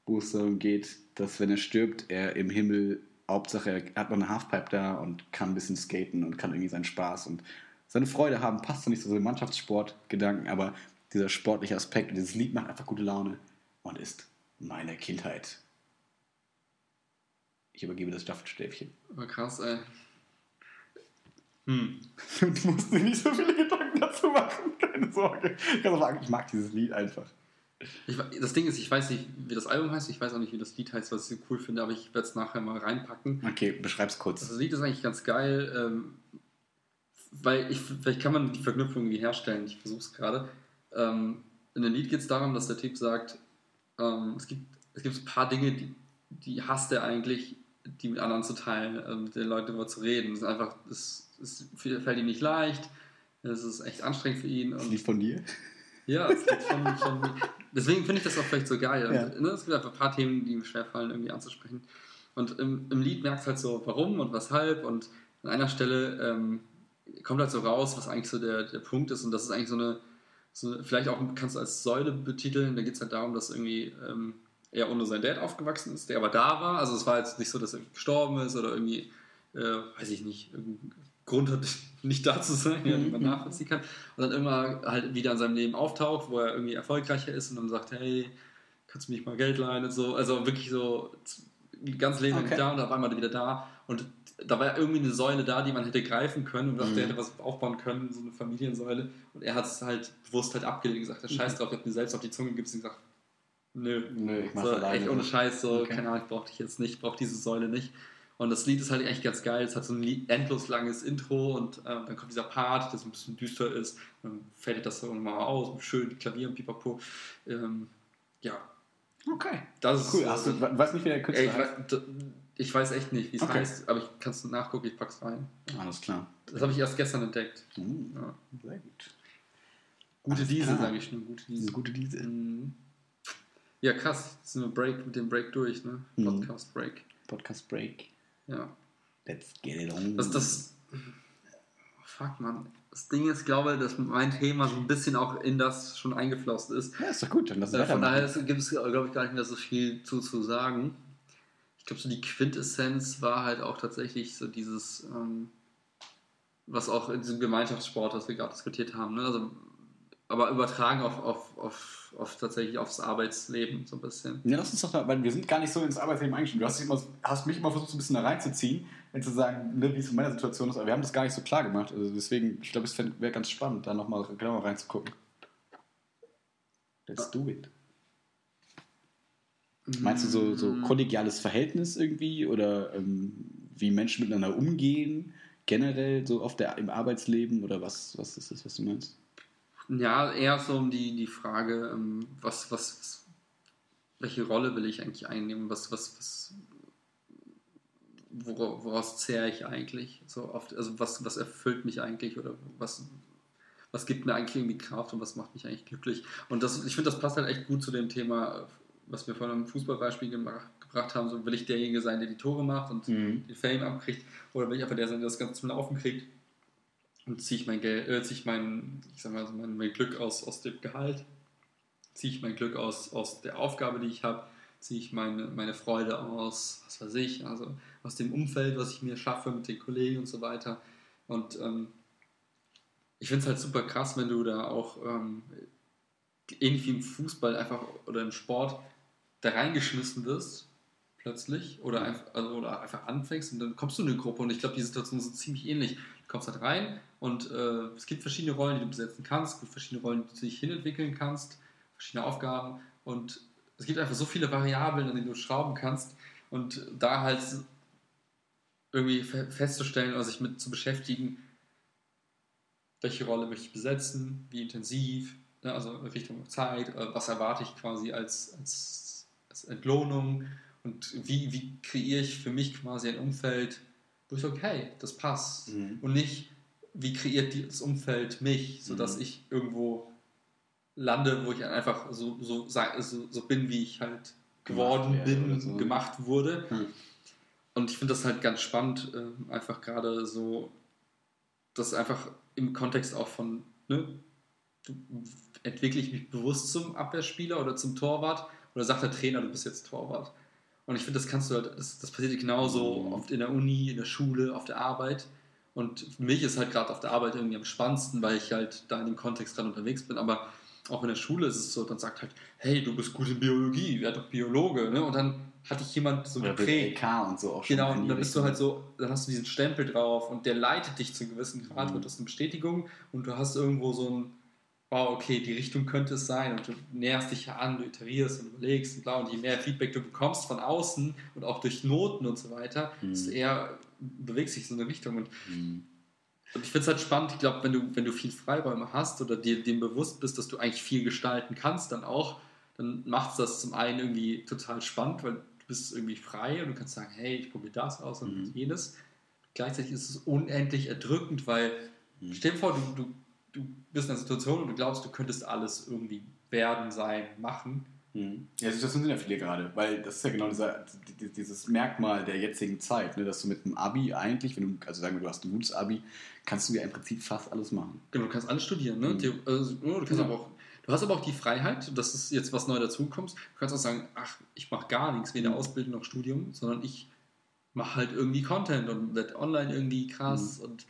wo es darum geht, dass wenn er stirbt, er im Himmel, Hauptsache er hat noch eine Halfpipe da und kann ein bisschen skaten und kann irgendwie seinen Spaß und seine Freude haben, passt zwar nicht so so den Mannschaftssport-Gedanken, aber dieser sportliche Aspekt und dieses Lied macht einfach gute Laune und ist meine Kindheit. Ich übergebe das Staffelstäbchen. Aber krass, ey. Hm. Du musst dir nicht so viele Gedanken dazu machen, keine Sorge. Ich kann sagen, ich mag dieses Lied einfach. Ich, das Ding ist, ich weiß nicht, wie das Album heißt, ich weiß auch nicht, wie das Lied heißt, was ich so cool finde, aber ich werde es nachher mal reinpacken. Okay, beschreib's kurz. Das Lied ist eigentlich ganz geil, ähm, weil ich, vielleicht kann man die Verknüpfung irgendwie herstellen, ich versuche es gerade. Ähm, in dem Lied geht es darum, dass der Typ sagt, ähm, es, gibt, es gibt ein paar Dinge, die, die hasst er eigentlich, die mit anderen zu teilen, ähm, mit den Leuten darüber zu reden. Das ist einfach, das, das fällt ihm nicht leicht, es ist echt anstrengend für ihn. Das Und Lied von dir? ja, es gibt schon, schon deswegen finde ich das auch vielleicht so geil. Und, Ja. ne, es gibt einfach ein paar Themen, die mir schwerfallen, irgendwie anzusprechen. Und im, im Lied merkst du halt so, warum und weshalb. Und an einer Stelle ähm, kommt halt so raus, was eigentlich so der, der Punkt ist. Und das ist eigentlich so eine, so, vielleicht auch kannst du als Säule betiteln. Da geht es halt darum, dass irgendwie ähm, er ohne seinen Dad aufgewachsen ist, der aber da war. Also es war jetzt nicht so, dass er gestorben ist oder irgendwie, äh, weiß ich nicht, Grund hat, nicht da zu sein, ja, den man Mhm. nachvollziehen kann. Und dann immer halt wieder in seinem Leben auftaucht, wo er irgendwie erfolgreicher ist und dann sagt, hey, kannst du mich mal Geld leihen und so. Also wirklich so ganz Leben Okay. nicht da und auf einmal wieder da. Und da war irgendwie eine Säule da, die man hätte greifen können und dachte, Mhm. hätte was aufbauen können, so eine Familiensäule. Und er hat es halt bewusst halt abgelehnt und gesagt, scheiß drauf, ich hab mir selbst auf die Zunge gibst und gesagt, nö, Nö, ich mach's so, alleine. echt ohne Scheiß, so, Okay. keine Ahnung, ich brauche dich jetzt nicht, ich brauche diese Säule nicht. Und das Lied ist halt echt ganz geil. Es hat so ein endlos langes Intro und äh, dann kommt dieser Part, der so ein bisschen düster ist. Dann fällt das so mal aus, schön Klavier und Pipapo. Ähm, ja, Okay. das ist Cool. Hast du, weißt nicht, wie der Ey, Künstler d- ich weiß echt nicht, wie es Okay. heißt, aber ich kann es nachgucken, ich pack's rein. Alles klar. Das habe ich erst gestern entdeckt. Mhm. Ja. Sehr gut. Gute Diese, sage ich nur. Gute Diese gute Diese. Mhm. Ja, krass. Jetzt sind wir Break, mit dem Break durch, ne? Mhm. Podcast Break. Podcast Break. Ja. Let's get it on. Das, das. Fuck, man. Das Ding ist, glaube ich, dass mein Thema so ein bisschen auch in das schon eingeflossen ist. ja, ist doch gut. Dann lass Äh, von daher gibt es, glaube ich, gar nicht mehr so viel zu, zu sagen. Ich glaube, so die Quintessenz war halt auch tatsächlich so dieses, ähm, was auch in diesem Gemeinschaftssport, was wir gerade diskutiert haben, ne? also, aber übertragen auf, auf, auf, auf tatsächlich aufs Arbeitsleben so ein bisschen. Ja, lass uns doch da, weil wir sind gar nicht so ins Arbeitsleben eingeschrieben. Du hast, immer, hast mich immer versucht, so ein bisschen da reinzuziehen, und zu sagen, ne, wie es in meiner Situation ist, aber wir haben das gar nicht so klar gemacht. Also deswegen, ich glaube, es wäre ganz spannend, da nochmal genauer reinzugucken. Let's do it. Meinst du so, so kollegiales Verhältnis irgendwie oder ähm, wie Menschen miteinander umgehen, generell so auf der, im Arbeitsleben oder was, was ist das, was du meinst? Ja, eher so um die, die Frage, ähm, was, was, was, welche Rolle will ich eigentlich einnehmen, was, was, was wora- woraus zehre ich eigentlich? So oft, also was, was erfüllt mich eigentlich oder was, was gibt mir eigentlich irgendwie Kraft und was macht mich eigentlich glücklich? Und das, ich finde, das passt halt echt gut zu dem Thema, was wir vorhin im Fußballbeispiel gemacht, gebracht haben. So will ich derjenige sein, der die Tore macht und Mhm. den Fame abkriegt, oder will ich einfach der sein, der das Ganze zum Laufen kriegt und ziehe ich mein Geld, äh, ziehe ich mein, ich sag mal, so mein, mein Glück aus, aus dem Gehalt, ziehe ich mein Glück aus, aus der Aufgabe, die ich habe, ziehe ich meine, meine Freude aus, was weiß ich, also aus dem Umfeld, was ich mir schaffe mit den Kollegen und so weiter. Und ähm, ich finde es halt super krass, wenn du da auch ähm, ähnlich wie im Fußball einfach oder im Sport da reingeschmissen wirst plötzlich oder einfach, also, oder einfach anfängst und dann kommst du in eine Gruppe und ich glaube, die Situation ist ziemlich ähnlich. Du kommst halt rein und äh, es gibt verschiedene Rollen, die du besetzen kannst, verschiedene Rollen, die du dich hinentwickeln kannst, verschiedene Aufgaben und es gibt einfach so viele Variablen, an denen du schrauben kannst und da halt irgendwie fe- festzustellen oder sich mit zu beschäftigen, welche Rolle möchte ich besetzen, wie intensiv, ne, also Richtung Zeit, äh, was erwarte ich quasi als, als, als Entlohnung und wie, wie kreiere ich für mich quasi ein Umfeld, wo ich sage, hey, das passt. Mhm. Und nicht, wie kreiert die- das Umfeld mich, sodass Mhm. ich irgendwo lande, wo ich einfach so, so, so, so bin, wie ich halt geworden Gemacht bin, so. gemacht wurde. Mhm. Und ich finde das halt ganz spannend, ähm, einfach gerade so, das einfach im Kontext auch von, ne, entwickle ich mich bewusst zum Abwehrspieler oder zum Torwart oder sagt der Trainer, du bist jetzt Torwart. Und ich finde, das kannst du halt, das, das passiert genauso Mhm. oft in der Uni, in der Schule, auf der Arbeit. Und für mich ist halt gerade auf der Arbeit irgendwie am spannendsten, weil ich halt da in dem Kontext gerade unterwegs bin. Aber auch in der Schule ist es so, dann sagt halt, hey, du bist gut in Biologie, wer doch Biologe, ne? Und dann hat dich jemand so Oder geprägt. Und so auch schon. Genau, und dann bist du halt so, dann hast du diesen Stempel drauf und der leitet dich zu einem gewissen Grad, Mhm. wird das eine Bestätigung und du hast irgendwo so ein, wow, okay, die Richtung könnte es sein und du näherst dich ja an, du iterierst und überlegst und bla und je mehr Feedback du bekommst von außen und auch durch Noten und so weiter, Mhm. desto eher bewegst dich so in eine Richtung und Mhm. und ich finde es halt spannend, ich glaube, wenn du, wenn du viel Freiräume hast oder dir dem bewusst bist, dass du eigentlich viel gestalten kannst, dann auch, dann macht es das zum einen irgendwie total spannend, weil du bist irgendwie frei und du kannst sagen, hey, ich probiere das aus und Mhm. jenes. Gleichzeitig ist es unendlich erdrückend, weil Mhm. stell dir vor, du, du, du bist in einer Situation und du glaubst, du könntest alles irgendwie werden, sein, machen. Mhm. Ja, Situationen sind ja viele gerade, weil das ist ja genau dieser, die- die- dieses Merkmal der jetzigen Zeit, ne, dass du mit einem Abi eigentlich, wenn du, also sagen wir, du hast ein gutes Abi, kannst du ja im Prinzip fast alles machen. Genau, du kannst alles studieren, ne? Theo- Also, du, kannst Ja. aber auch, du hast aber auch die Freiheit, das ist jetzt was neu dazukommst, du kannst auch sagen, ach, ich mache gar nichts, weder Mhm. Ausbildung noch Studium, sondern ich mache halt irgendwie Content und werde online irgendwie krass Mhm. und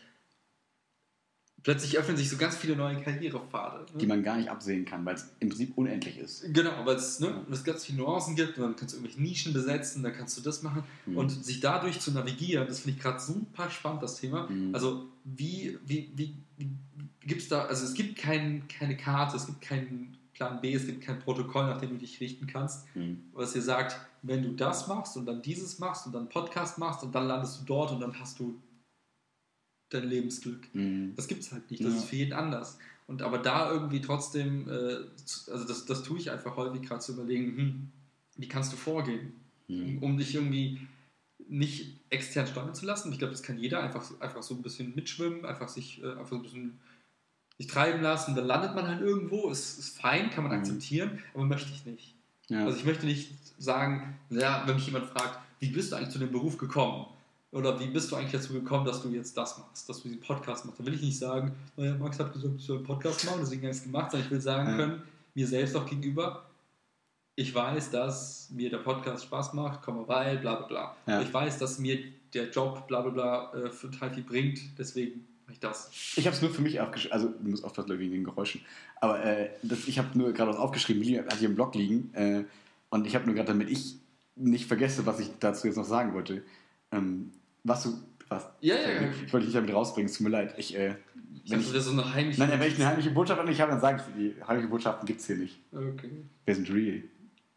plötzlich öffnen sich so ganz viele neue Karrierepfade. Die Ne? man gar nicht absehen kann, weil es im Prinzip unendlich ist. Genau, weil es, ne, es ganz viele Nuancen gibt und dann kannst du irgendwelche Nischen besetzen, dann kannst du das machen Mhm. und sich dadurch zu navigieren, das finde ich gerade super spannend, das Thema. Mhm. Also wie, wie, wie, wie gibt es da, also es gibt kein, keine Karte, es gibt keinen Plan B, es gibt kein Protokoll, nach dem du dich richten kannst, Mhm. was dir sagt, wenn du das machst und dann dieses machst und dann Podcast machst und dann landest du dort und dann hast du dein Lebensglück. Mhm. Das gibt es halt nicht, das Ja. ist für jeden anders. Und aber da irgendwie trotzdem, äh, also das, das tue ich einfach häufig gerade zu überlegen, hm, wie kannst du vorgehen, Mhm. um dich irgendwie nicht extern steuern zu lassen. Ich glaube, das kann jeder einfach, so- einfach so ein bisschen mitschwimmen, einfach sich äh, einfach so ein bisschen sich treiben lassen, dann landet man halt irgendwo, ist, ist fein, kann man Mhm. akzeptieren, aber möchte ich nicht. Ja. Also ich möchte nicht sagen, ja, wenn mich jemand fragt, wie bist du eigentlich zu dem Beruf gekommen? Oder wie bist du eigentlich dazu gekommen, dass du jetzt das machst, dass du diesen Podcast machst? Dann will ich nicht sagen, naja, Max hat gesagt, ich soll einen Podcast machen, deswegen habe ich es gemacht, sondern ich will sagen Ja. können, mir selbst auch gegenüber, ich weiß, dass mir der Podcast Spaß macht, komme weil, bla bla bla. Ja. Ich weiß, dass mir der Job bla bla bla äh, für total viel bringt, deswegen mache ich das. Ich habe es nur für mich aufgeschrieben, also du musst aufpassen wegen den Geräuschen, aber äh, das, ich habe nur gerade was aufgeschrieben, liegen- hatte ich im Blog liegen äh, und ich habe nur gerade, damit ich nicht vergesse, was ich dazu jetzt noch sagen wollte, ähm, was du, was, Ja, ja, ja. ich wollte dich damit rausbringen, es tut mir leid, ich, äh, Ich wenn ich, ist so eine heimliche. nein, wenn ich eine heimliche Botschaft an dich habe, dann sage ich, die heimliche Botschaften gibt es hier nicht, Okay. wir sind real.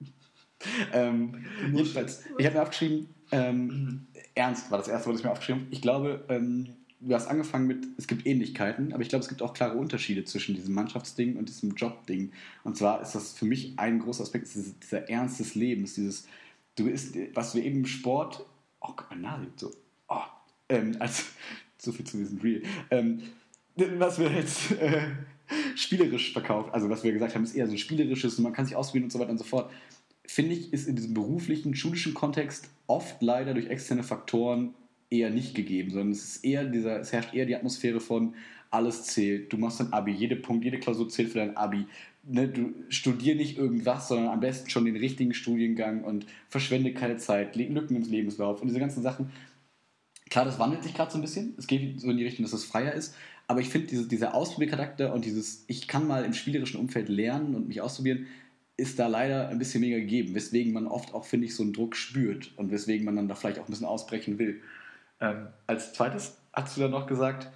ähm, jedenfalls, ich habe mir aufgeschrieben, ähm, Ernst war das erste, was ich mir aufgeschrieben habe. Ich glaube, ähm, du hast angefangen mit, es gibt Ähnlichkeiten, aber ich glaube, es gibt auch klare Unterschiede zwischen diesem Mannschaftsding und diesem Jobding. Und zwar ist das für mich ein großer Aspekt, dieser Ernst des Lebens, dieses, du bist, was wir eben im Sport, oh Gott, mein Nase so, ähm, also, so viel zu diesem Real. Ähm, was wir jetzt äh, spielerisch verkauft, also was wir gesagt haben, ist eher so ein spielerisches und man kann sich ausprobieren und so weiter und so fort. Finde ich, ist in diesem beruflichen, schulischen Kontext oft leider durch externe Faktoren eher nicht gegeben, sondern es ist eher dieser, es herrscht eher die Atmosphäre von alles zählt. Du machst dein Abi, jede Punkt, jede Klausur zählt für dein Abi. Ne, du studier nicht irgendwas, sondern am besten schon den richtigen Studiengang und verschwende keine Zeit, Lücken im Lebenslauf und diese ganzen Sachen. Klar, das wandelt sich gerade so ein bisschen. Es geht so in die Richtung, dass es freier ist. Aber ich finde, diese, dieser Ausprobiercharakter und dieses, ich kann mal im spielerischen Umfeld lernen und mich ausprobieren, ist da leider ein bisschen weniger gegeben. Weswegen man oft auch, finde ich, so einen Druck spürt und weswegen man dann da vielleicht auch ein bisschen ausbrechen will. Ähm, als zweites hast du dann noch gesagt,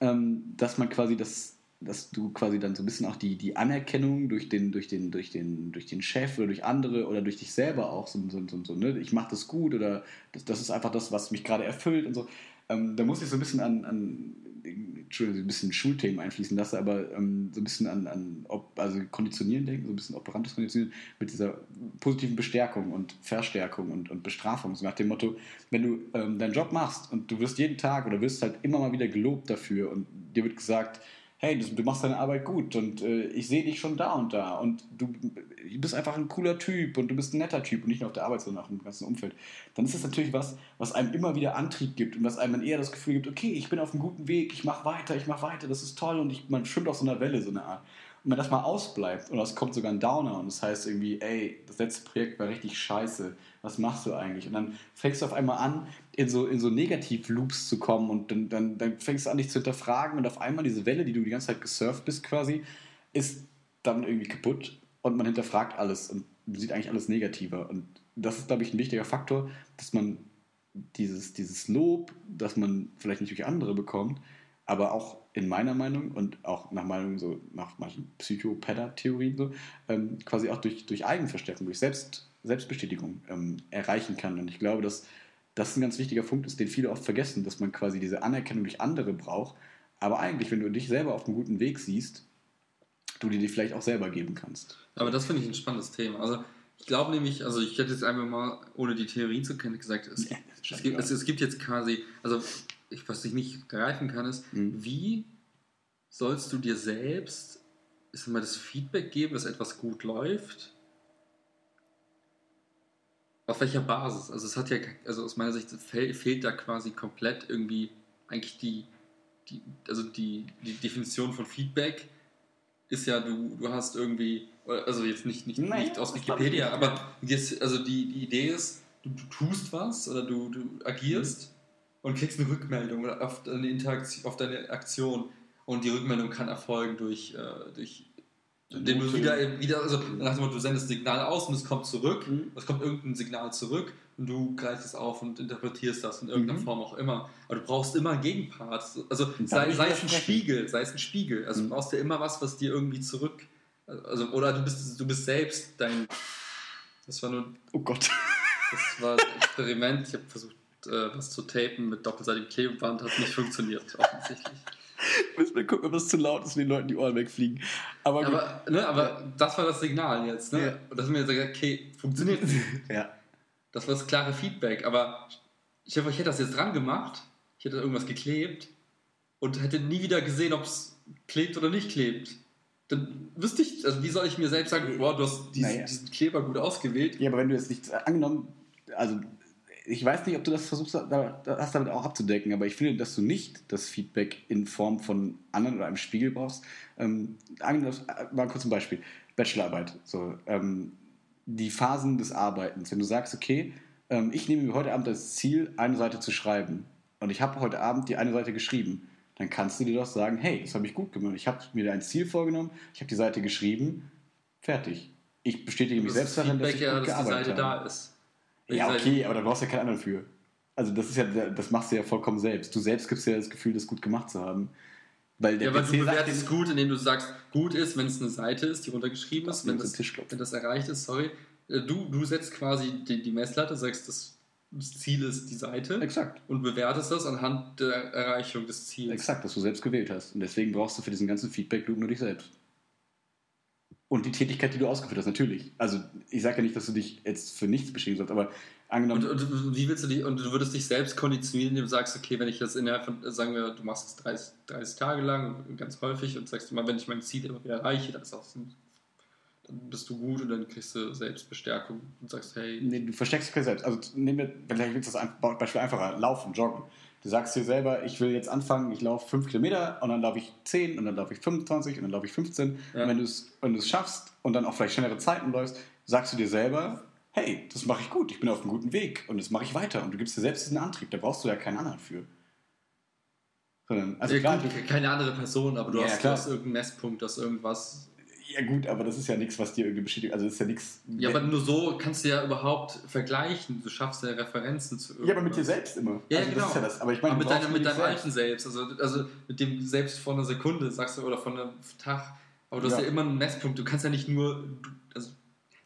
ähm, dass man quasi das, dass du quasi dann so ein bisschen auch die, die Anerkennung durch den, durch, den, durch, den, durch den Chef oder durch andere oder durch dich selber auch so, so, so, so ne? ich mache das gut oder das, das ist einfach das, was mich gerade erfüllt und so. Ähm, da muss ich so ein bisschen an, an Entschuldigung, ein bisschen Schulthemen einfließen lasse, aber ähm, so ein bisschen an, an also Konditionieren denken, so ein bisschen operantes Konditionieren mit dieser positiven Bestärkung und Verstärkung und, und Bestrafung. So nach dem Motto, wenn du ähm, deinen Job machst und du wirst jeden Tag oder wirst halt immer mal wieder gelobt dafür und dir wird gesagt, hey, du, du machst deine Arbeit gut und äh, ich sehe dich schon da und da und du, bist einfach ein cooler Typ und du bist ein netter Typ und nicht nur auf der Arbeit, sondern auch im ganzen Umfeld, dann ist das natürlich was, was einem immer wieder Antrieb gibt und was einem dann eher das Gefühl gibt, okay, ich bin auf einem guten Weg, ich mache weiter, ich mache weiter, das ist toll und ich, man schwimmt auf so einer Welle, so eine Art. Und wenn das mal ausbleibt und es kommt sogar ein Downer und das heißt irgendwie, ey, das letzte Projekt war richtig scheiße, was machst du eigentlich? Und dann fängst du auf einmal an, in so, in so Negativ-Loops zu kommen und dann, dann, dann fängst du an, dich zu hinterfragen und auf einmal diese Welle, die du die ganze Zeit gesurft bist quasi, ist dann irgendwie kaputt und man hinterfragt alles und sieht eigentlich alles negativer. Und das ist, glaube ich, ein wichtiger Faktor, dass man dieses, dieses Lob, das man vielleicht nicht durch andere bekommt, aber auch in meiner Meinung und auch nach Meinung so nach manchen Psychopäder-Theorien so, ähm, quasi auch durch, durch Eigenverstärkung, durch Selbst, Selbstbestätigung ähm, erreichen kann. Und ich glaube, dass das ein ganz wichtiger Punkt ist, den viele oft vergessen, dass man quasi diese Anerkennung durch andere braucht. Aber eigentlich, wenn du dich selber auf einem guten Weg siehst, du dir die vielleicht auch selber geben kannst. Aber das finde ich ein spannendes Thema. Also ich glaube nämlich, also ich hätte jetzt einfach mal, ohne die Theorie zu kennen, gesagt, es, ja, es, gibt, es, es, gibt, jetzt quasi, also ich, was ich nicht greifen kann, ist, mhm. wie sollst du dir selbst ist mal das Feedback geben, dass etwas gut läuft? Auf welcher Basis? Also es hat ja, also aus meiner Sicht fehlt, fehlt da quasi komplett irgendwie eigentlich die, die also die, die Definition von Feedback ist ja, du, du hast irgendwie, also jetzt nicht, nicht, naja, nicht aus Wikipedia, aber jetzt, also die, die Idee ist, du, du tust was oder du, du agierst mhm. und kriegst eine Rückmeldung auf deine Interaktion, auf deine Aktion. Und die Rückmeldung kann erfolgen durch, äh, durch indem du wieder, wieder also nach dem Motto, du sendest ein Signal aus und es kommt zurück, mhm. es kommt irgendein Signal zurück und du greifst es auf und interpretierst das in irgendeiner mhm. Form auch immer. Aber du brauchst immer einen Gegenpart. Also sei, sei es ein Spiegel, sei es ein Spiegel. Also mhm. du brauchst ja immer was, was dir irgendwie zurück. Also, oder du bist, du bist selbst dein. Das war nur. Oh Gott. Das war ein Experiment. Ich habe versucht, äh, was zu tapen mit doppelseitigem Klebeband, hat nicht funktioniert, offensichtlich. Müssen wir gucken, ob das zu laut ist und den Leuten die Ohren wegfliegen. Aber, aber, ne, aber das war das Signal jetzt. Ne? Ja. Und das haben wir gesagt, okay, funktioniert Ja. Das war das klare Feedback. Aber ich, hoffe, ich hätte das jetzt dran gemacht, ich hätte irgendwas geklebt und hätte nie wieder gesehen, ob es klebt oder nicht klebt. Dann wüsste ich, also wie soll ich mir selbst sagen, boah, du hast diesen, naja. diesen Kleber gut ausgewählt. Ja, aber wenn du jetzt nicht angenommen, also ich weiß nicht, ob du das versuchst, hast damit auch abzudecken, aber ich finde, dass du nicht das Feedback in Form von anderen oder einem Spiegel brauchst. Ähm, mal kurz ein Beispiel. Bachelorarbeit. So, ähm, die Phasen des Arbeitens. Wenn du sagst, okay, ähm, ich nehme mir heute Abend das Ziel, eine Seite zu schreiben und ich habe heute Abend die eine Seite geschrieben, dann kannst du dir doch sagen, hey, das habe ich gut gemacht. Ich habe mir ein Ziel vorgenommen, ich habe die Seite geschrieben, fertig. Ich bestätige mich selbst darin, dass ich gut ja, dass die Seite habe. da ist. Ja, okay, aber da brauchst du ja keinen anderen für. Also das ist ja, das machst du ja vollkommen selbst. Du selbst gibst ja das Gefühl, das gut gemacht zu haben. Weil der ja, aber PC du bewertest es gut, indem du sagst, gut ist, wenn es eine Seite ist, die runtergeschrieben ist, wenn das, wenn das erreicht ist, sorry. äh, du, du setzt quasi die, die Messlatte, sagst, das, das Ziel ist die Seite Exakt. und bewertest das anhand der Erreichung des Ziels. Exakt, das du selbst gewählt hast. Und deswegen brauchst du für diesen ganzen Feedback-Loop nur dich selbst. Und die Tätigkeit, die du ausgeführt hast, natürlich. Also ich sage ja nicht, dass du dich jetzt für nichts beschädigen sollst, aber angenommen... Und, und wie willst du die, und du würdest dich selbst konditionieren, indem du sagst, okay, wenn ich das innerhalb von, sagen wir, du machst es 30, 30 Tage lang ganz häufig und sagst immer, wenn ich mein Ziel immer wieder erreiche, dann, ist auch, dann bist du gut und dann kriegst du Selbstbestärkung und sagst, hey, Nee, du versteckst dich selbst. Also nehmen wir, vielleicht willst du das Beispiel einfacher, laufen, joggen. Du sagst dir selber, ich will jetzt anfangen, ich laufe 5 Kilometer und dann laufe ich 10 und dann laufe ich 25 und dann laufe ich 15. Ja. Und wenn du es wenn schaffst und dann auch vielleicht schnellere Zeiten läufst, sagst du dir selber, hey, das mache ich gut, ich bin auf einem guten Weg und das mache ich weiter. Und du gibst dir selbst diesen Antrieb, da brauchst du ja keinen anderen für. Sondern, also ja, klar, keine andere Person, aber du, Ja, hast, du hast irgendeinen Messpunkt, du hast irgendwas. Ja gut, aber das ist ja nichts, was dir irgendwie bestätigt. Also das ist ja nichts. Ja, aber nur so kannst du ja überhaupt vergleichen. Du schaffst ja Referenzen zu irgendwas. Ja, aber mit dir selbst immer. Ja, also genau. Das ist ja das. Aber ich meine, Aber mit, nur mit deinem selbst. alten Selbst, also, also mit dem Selbst von einer Sekunde, sagst du, oder von einem Tag. Aber du hast Ja. ja immer einen Messpunkt. Du kannst ja nicht nur, du, also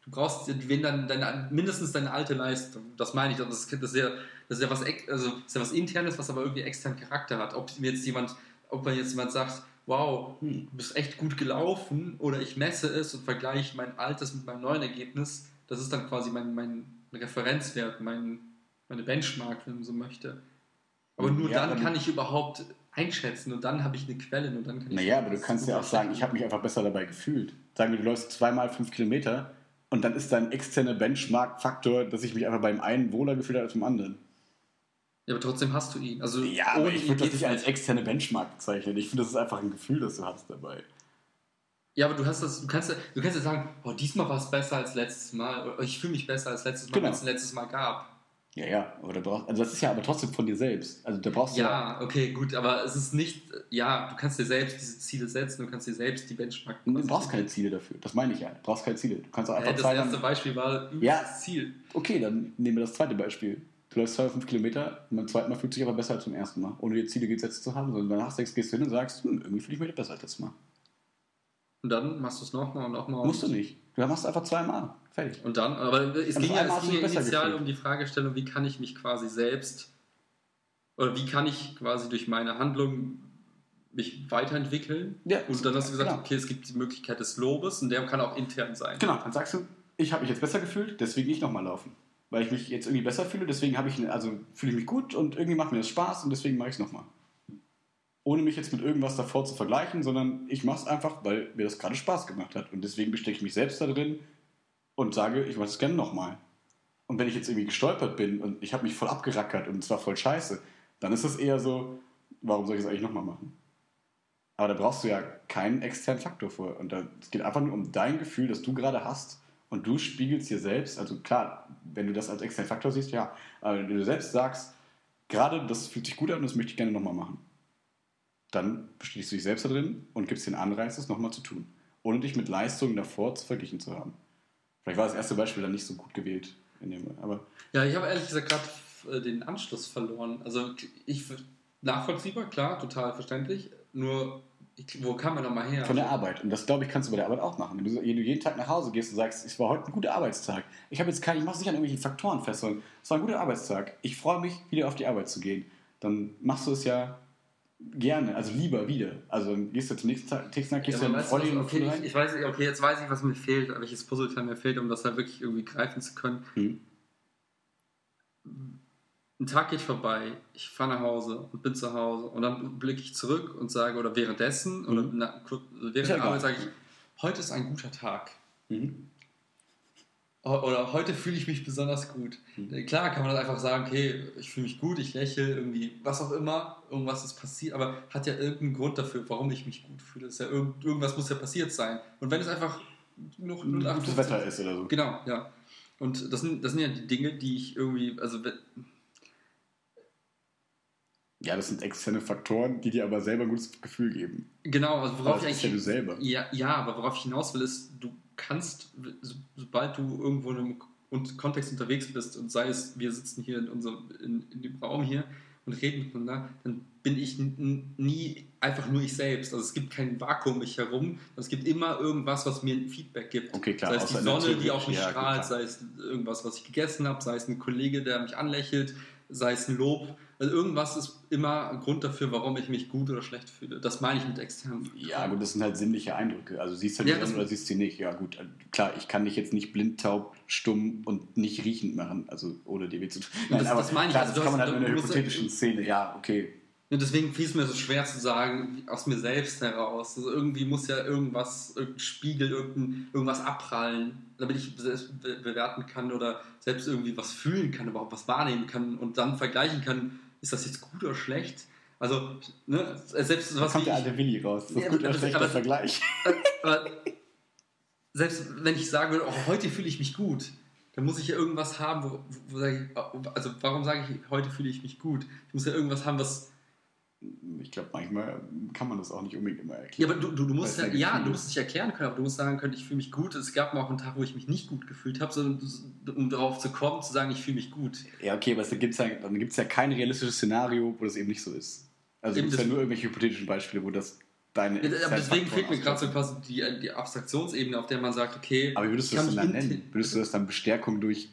du brauchst wenn dann deine, mindestens deine alte Leistung. Das meine ich. Das ist, das ist ja, das ist ja was, also ist ja was internes, was aber irgendwie externen Charakter hat. Ob mir jetzt jemand, ob man jetzt jemand sagt, wow, Hm. du bist echt gut gelaufen, oder ich messe es und vergleiche mein altes mit meinem neuen Ergebnis. Das ist dann quasi mein, mein Referenzwert, mein, meine Benchmark, wenn man so möchte. Aber nur Ja, dann kann ich überhaupt einschätzen und dann habe ich eine Quelle und dann kann ich. Naja, aber du kannst ja auch sagen, ich habe mich einfach besser dabei gefühlt. Sagen wir, du läufst zweimal fünf Kilometer und dann ist dein externer Benchmark-Faktor, dass ich mich einfach beim einen wohler gefühlt habe als beim anderen. Ja, aber trotzdem hast du ihn. Also Ja, aber ohne ich würde das nicht als externe Benchmark bezeichnen. Ich finde, das ist einfach ein Gefühl, das du hast dabei. Ja, aber du hast das, du kannst, ja- du kannst ja sagen, oh, diesmal war es besser als letztes Mal. Ich fühle mich besser als letztes Mal, Genau. wenn es ein letztes Mal gab. Ja, ja, aber da brauchst, also das ist ja aber trotzdem von dir selbst. Also da brauchst du Ja, okay, gut, aber es ist nicht, ja, du kannst dir selbst diese Ziele setzen, du kannst dir selbst die Benchmark. du brauchst keine Ziele dafür. Das meine ich ja. Du brauchst keine Ziele. Du kannst auch einfach Äh, das zwei erste Beispiel war Ja. das Ziel. Okay, dann nehmen wir das zweite Beispiel. Du läufst zwei oder fünf Kilometer und beim zweiten Mal fühlt sich aber besser als beim ersten Mal, ohne dir Ziele gesetzt zu haben, sondern danach sechs gehst du hin und sagst, hm, irgendwie fühle ich mich besser als letztes Mal. Und dann machst du es nochmal und nochmal. Musst du nicht. Du machst einfach zweimal. Fertig. Und dann, aber es Und ging ja, es ging initial gefühlt. um die Fragestellung, wie kann ich mich quasi selbst, oder wie kann ich quasi durch meine Handlung mich weiterentwickeln? Ja, Und dann hast du gesagt, genau. okay, es gibt die Möglichkeit des Lobes und der kann auch intern sein. Genau, dann sagst du, ich habe mich jetzt besser gefühlt, deswegen nicht nochmal laufen. Weil ich mich jetzt irgendwie besser fühle, deswegen habe ich, also fühle ich mich gut und irgendwie macht mir das Spaß und deswegen mache ich es nochmal. Ohne mich jetzt mit irgendwas davor zu vergleichen, sondern ich mache es einfach, weil mir das gerade Spaß gemacht hat. Und deswegen bestecke ich mich selbst da drin und sage, ich mache es gerne nochmal. Und wenn ich jetzt irgendwie gestolpert bin und ich habe mich voll abgerackert und es war voll scheiße, dann ist es eher so, warum soll ich es eigentlich nochmal machen? Aber da brauchst du ja keinen externen Faktor vor. Und es geht einfach nur um dein Gefühl, das du gerade hast. Und du spiegelst dir selbst, also klar, wenn du das als externen Faktor siehst, ja, aber wenn du selbst sagst, gerade das fühlt sich gut an und das möchte ich gerne nochmal machen, dann bestätigst du dich selbst da drin und gibst den Anreiz, das nochmal zu tun. Ohne dich mit Leistungen davor zu verglichen zu haben. Vielleicht war das erste Beispiel dann nicht so gut gewählt. In dem, aber Ja, ich habe ehrlich gesagt gerade äh, den Anschluss verloren. Also ich nachvollziehbar, klar, total verständlich. Nur, ich, wo kam er nochmal her? Von der Arbeit. Und das, glaube ich, kannst du bei der Arbeit auch machen. Wenn du, wenn du jeden Tag nach Hause gehst und sagst, es war heute ein guter Arbeitstag. Ich habe jetzt keinen, ich mache es nicht an irgendwelchen Faktoren fest, sondern es war ein guter Arbeitstag. Ich freue mich, wieder auf die Arbeit zu gehen. Dann machst du es ja gerne, also lieber wieder. Also dann gehst du zum nächsten Tag, nächsten Tag gehst ja du Freundin in die okay, ich, ich weiß, nicht, okay, jetzt weiß ich, was mir fehlt, welches Puzzleteil mir fehlt, um das halt wirklich irgendwie greifen zu können. Hm. Ein Tag geht vorbei, ich fahre nach Hause und bin zu Hause und dann blicke ich zurück und sage, oder währenddessen, oder Mhm. na, kur- während der Arbeit sage ich, heute ist ein guter Tag. Mhm. Oder heute fühle ich mich besonders gut. Mhm. Äh, Klar kann man dann einfach sagen, okay, ich fühle mich gut, ich lächle, irgendwie, was auch immer, irgendwas ist passiert, aber hat ja irgendeinen Grund dafür, warum ich mich gut fühle. Ist ja irgend, irgendwas muss ja passiert sein. Und wenn es einfach noch Gutes 0815 Wetter ist oder so. Genau, ja. Und das sind, das sind ja die Dinge, die ich irgendwie, also Ja, das sind externe Faktoren, die dir aber selber ein gutes Gefühl geben. genau, also Aber worauf das ich ist ja eigentlich du selber. Ja, ja, aber worauf ich hinaus will, ist, du kannst, so, sobald du irgendwo in einem Kontext unterwegs bist und sei es, wir sitzen hier in unserem, in, in dem Raum hier und reden miteinander, dann bin ich nie einfach nur ich selbst. Also es gibt kein Vakuum um mich herum. Es gibt immer irgendwas, was mir ein Feedback gibt. Okay, klar. Sei es die Sonne, die auf mich ja, strahlt, sei es irgendwas, was ich gegessen habe, sei es ein Kollege, der mich anlächelt, sei es ein Lob. Also irgendwas ist immer ein Grund dafür, warum ich mich gut oder schlecht fühle. Das meine ich mit externen. Ja, gut, das sind halt sinnliche Eindrücke. Also siehst du halt ja, die oder siehst du sie nicht. Ja gut, klar, ich kann dich jetzt nicht blind, taub, stumm und nicht riechend machen, also ohne dir zu tun. Nein, das, aber das meine ich. Klar, also, das kann man halt in einer hypothetischen Szene, ja, okay. Und deswegen fiel es mir so schwer zu sagen, aus mir selbst heraus. Also irgendwie muss ja irgendwas, irgendein Spiegel, irgendein, irgendwas abprallen, damit ich selbst bewerten kann oder selbst irgendwie was fühlen kann, überhaupt was wahrnehmen kann und dann vergleichen kann, ist das jetzt gut oder schlecht? Also, ne, selbst was. Da kommt der alte Willi raus. Das ist ja, gut oder schlechter aber, Vergleich. Aber, selbst wenn ich sagen würde, oh, heute fühle ich mich gut, dann muss ich ja irgendwas haben, wo, wo, wo ich, also warum sage ich, heute fühle ich mich gut? Ich muss ja irgendwas haben, was ich glaube, manchmal kann man das auch nicht unbedingt immer erklären. Ja, aber du, du, du musst ja, ja, du musst dich erklären können, aber du musst sagen können, ich fühle mich gut. Es gab mal auch einen Tag, wo ich mich nicht gut gefühlt habe, sondern um darauf zu kommen, zu sagen, ich fühle mich gut. Ja, okay, aber dann gibt es ja, ja kein realistisches Szenario, wo das eben nicht so ist. Also es gibt ja nur irgendwelche hypothetischen Beispiele, wo das deine. Ja, aber deswegen fehlt mir gerade so quasi die, die Abstraktionsebene, auf der man sagt, okay. Aber wie würdest du das dann nennen? Würdest du das dann Bestärkung durch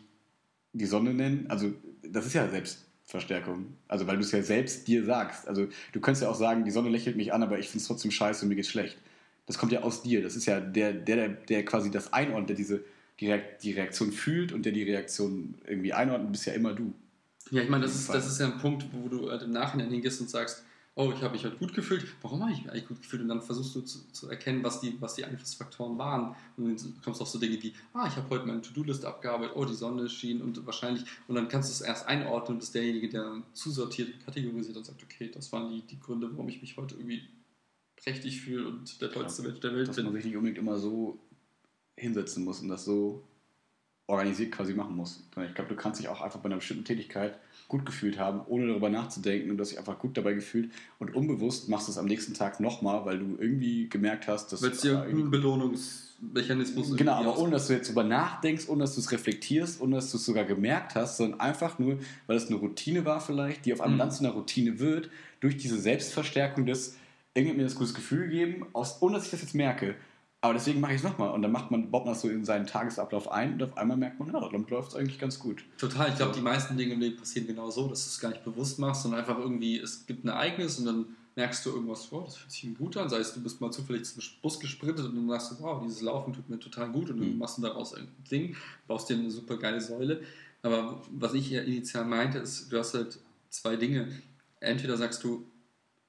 die Sonne nennen? Also, das ist ja selbst Verstärkung. Also weil du es ja selbst dir sagst. Also du könntest ja auch sagen, die Sonne lächelt mich an, aber ich finde es trotzdem scheiße und mir geht's schlecht. Das kommt ja aus dir. Das ist ja der, der, der quasi das einordnet, der diese die, Reaktion fühlt und der die Reaktion irgendwie einordnet, bist ja immer du. Ja, ich meine, das ist, das ist ja ein Punkt, wo du halt im Nachhinein hingehst und sagst, oh, ich habe mich halt gut gefühlt. Warum habe ich mich eigentlich gut gefühlt? Und dann versuchst du zu, zu, erkennen, was die, was die Einflussfaktoren waren. Und dann kommst du auf so Dinge wie, ah, ich habe heute meine To-Do-List abgearbeitet, oh, die Sonne schien und wahrscheinlich. Und dann kannst du es erst einordnen und bist derjenige, der zusortiert, kategorisiert und sagt, okay, das waren die, die Gründe, warum ich mich heute irgendwie prächtig fühle und der tollste Mensch der Welt dass bin. Dass man sich nicht unbedingt immer so hinsetzen muss und das so organisiert quasi machen muss. Ich glaube, du kannst dich auch einfach bei einer bestimmten Tätigkeit gut gefühlt haben, ohne darüber nachzudenken und du hast dich einfach gut dabei gefühlt und unbewusst machst du es am nächsten Tag nochmal, weil du irgendwie gemerkt hast, dass... Weil es dir ein Belohnungsmechanismus Genau, aber ohne dass du jetzt darüber nachdenkst, ohne dass du es reflektierst, ohne dass du es sogar gemerkt hast, sondern einfach nur, weil es eine Routine war vielleicht, die auf einmal mhm. dann zu einer Routine wird, durch diese Selbstverstärkung des, irgendwie mir das gutes Gefühl geben, aus, ohne dass ich das jetzt merke, aber deswegen mache ich es nochmal. Und dann macht man, man das so in seinen Tagesablauf ein und auf einmal merkt man, ja, damit läuft es eigentlich ganz gut. Total. Ich glaube, die meisten Dinge im Leben passieren genau so, dass du es gar nicht bewusst machst, sondern einfach irgendwie, es gibt ein Ereignis und dann merkst du irgendwas, oh, das fühlt sich gut an. Sei es, du bist mal zufällig zum Bus gesprintet und dann sagst du, wow, dieses Laufen tut mir total gut und dann mhm. machst du daraus ein Ding, baust dir eine super geile Säule. Aber was ich ja initial meinte, ist, du hast halt zwei Dinge. Entweder sagst du,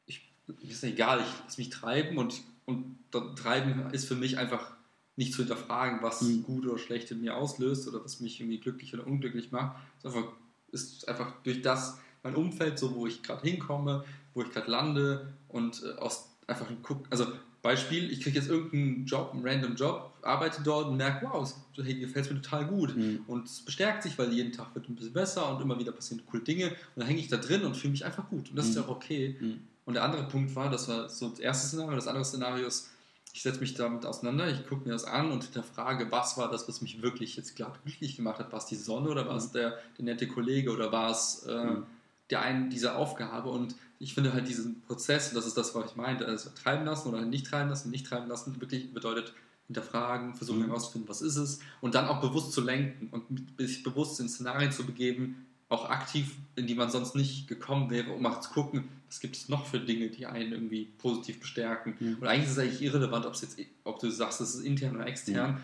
ich, ist egal, ich lass mich treiben und und Treiben ist für mich einfach nicht zu hinterfragen, was mhm. gut oder schlecht in mir auslöst oder was mich irgendwie glücklich oder unglücklich macht. Es ist einfach, ist einfach durch das mein Umfeld, so wo ich gerade hinkomme, wo ich gerade lande und äh, aus einfach guck, also Beispiel, ich kriege jetzt irgendeinen Job, einen random Job, arbeite dort und merke, wow, hey, mir gefällt es mir total gut. Mhm. Und es bestärkt sich, weil jeden Tag wird ein bisschen besser und immer wieder passieren coole Dinge. Und dann hänge ich da drin und fühle mich einfach gut. Und das mhm. ist ja auch okay. Mhm. Und der andere Punkt war, das war so das erste Szenario, das andere Szenario ist, ich setze mich damit auseinander, ich gucke mir das an und hinterfrage, was war das, was mich wirklich jetzt gerade glücklich gemacht hat? War es die Sonne oder war es mhm. der, der nette Kollege oder war es äh, mhm. der einen diese Aufgabe? Und ich finde halt diesen Prozess, das ist das, was ich meinte, also treiben lassen oder nicht treiben lassen, nicht treiben lassen, wirklich bedeutet hinterfragen, versuchen mhm. herauszufinden, was ist es und dann auch bewusst zu lenken und sich bewusst in Szenarien zu begeben, auch aktiv, in die man sonst nicht gekommen wäre, um mal zu gucken, was gibt es noch für Dinge, die einen irgendwie positiv bestärken. Mhm. Und eigentlich ist es eigentlich irrelevant, ob, jetzt, ob du sagst, es ist intern oder extern. Mhm.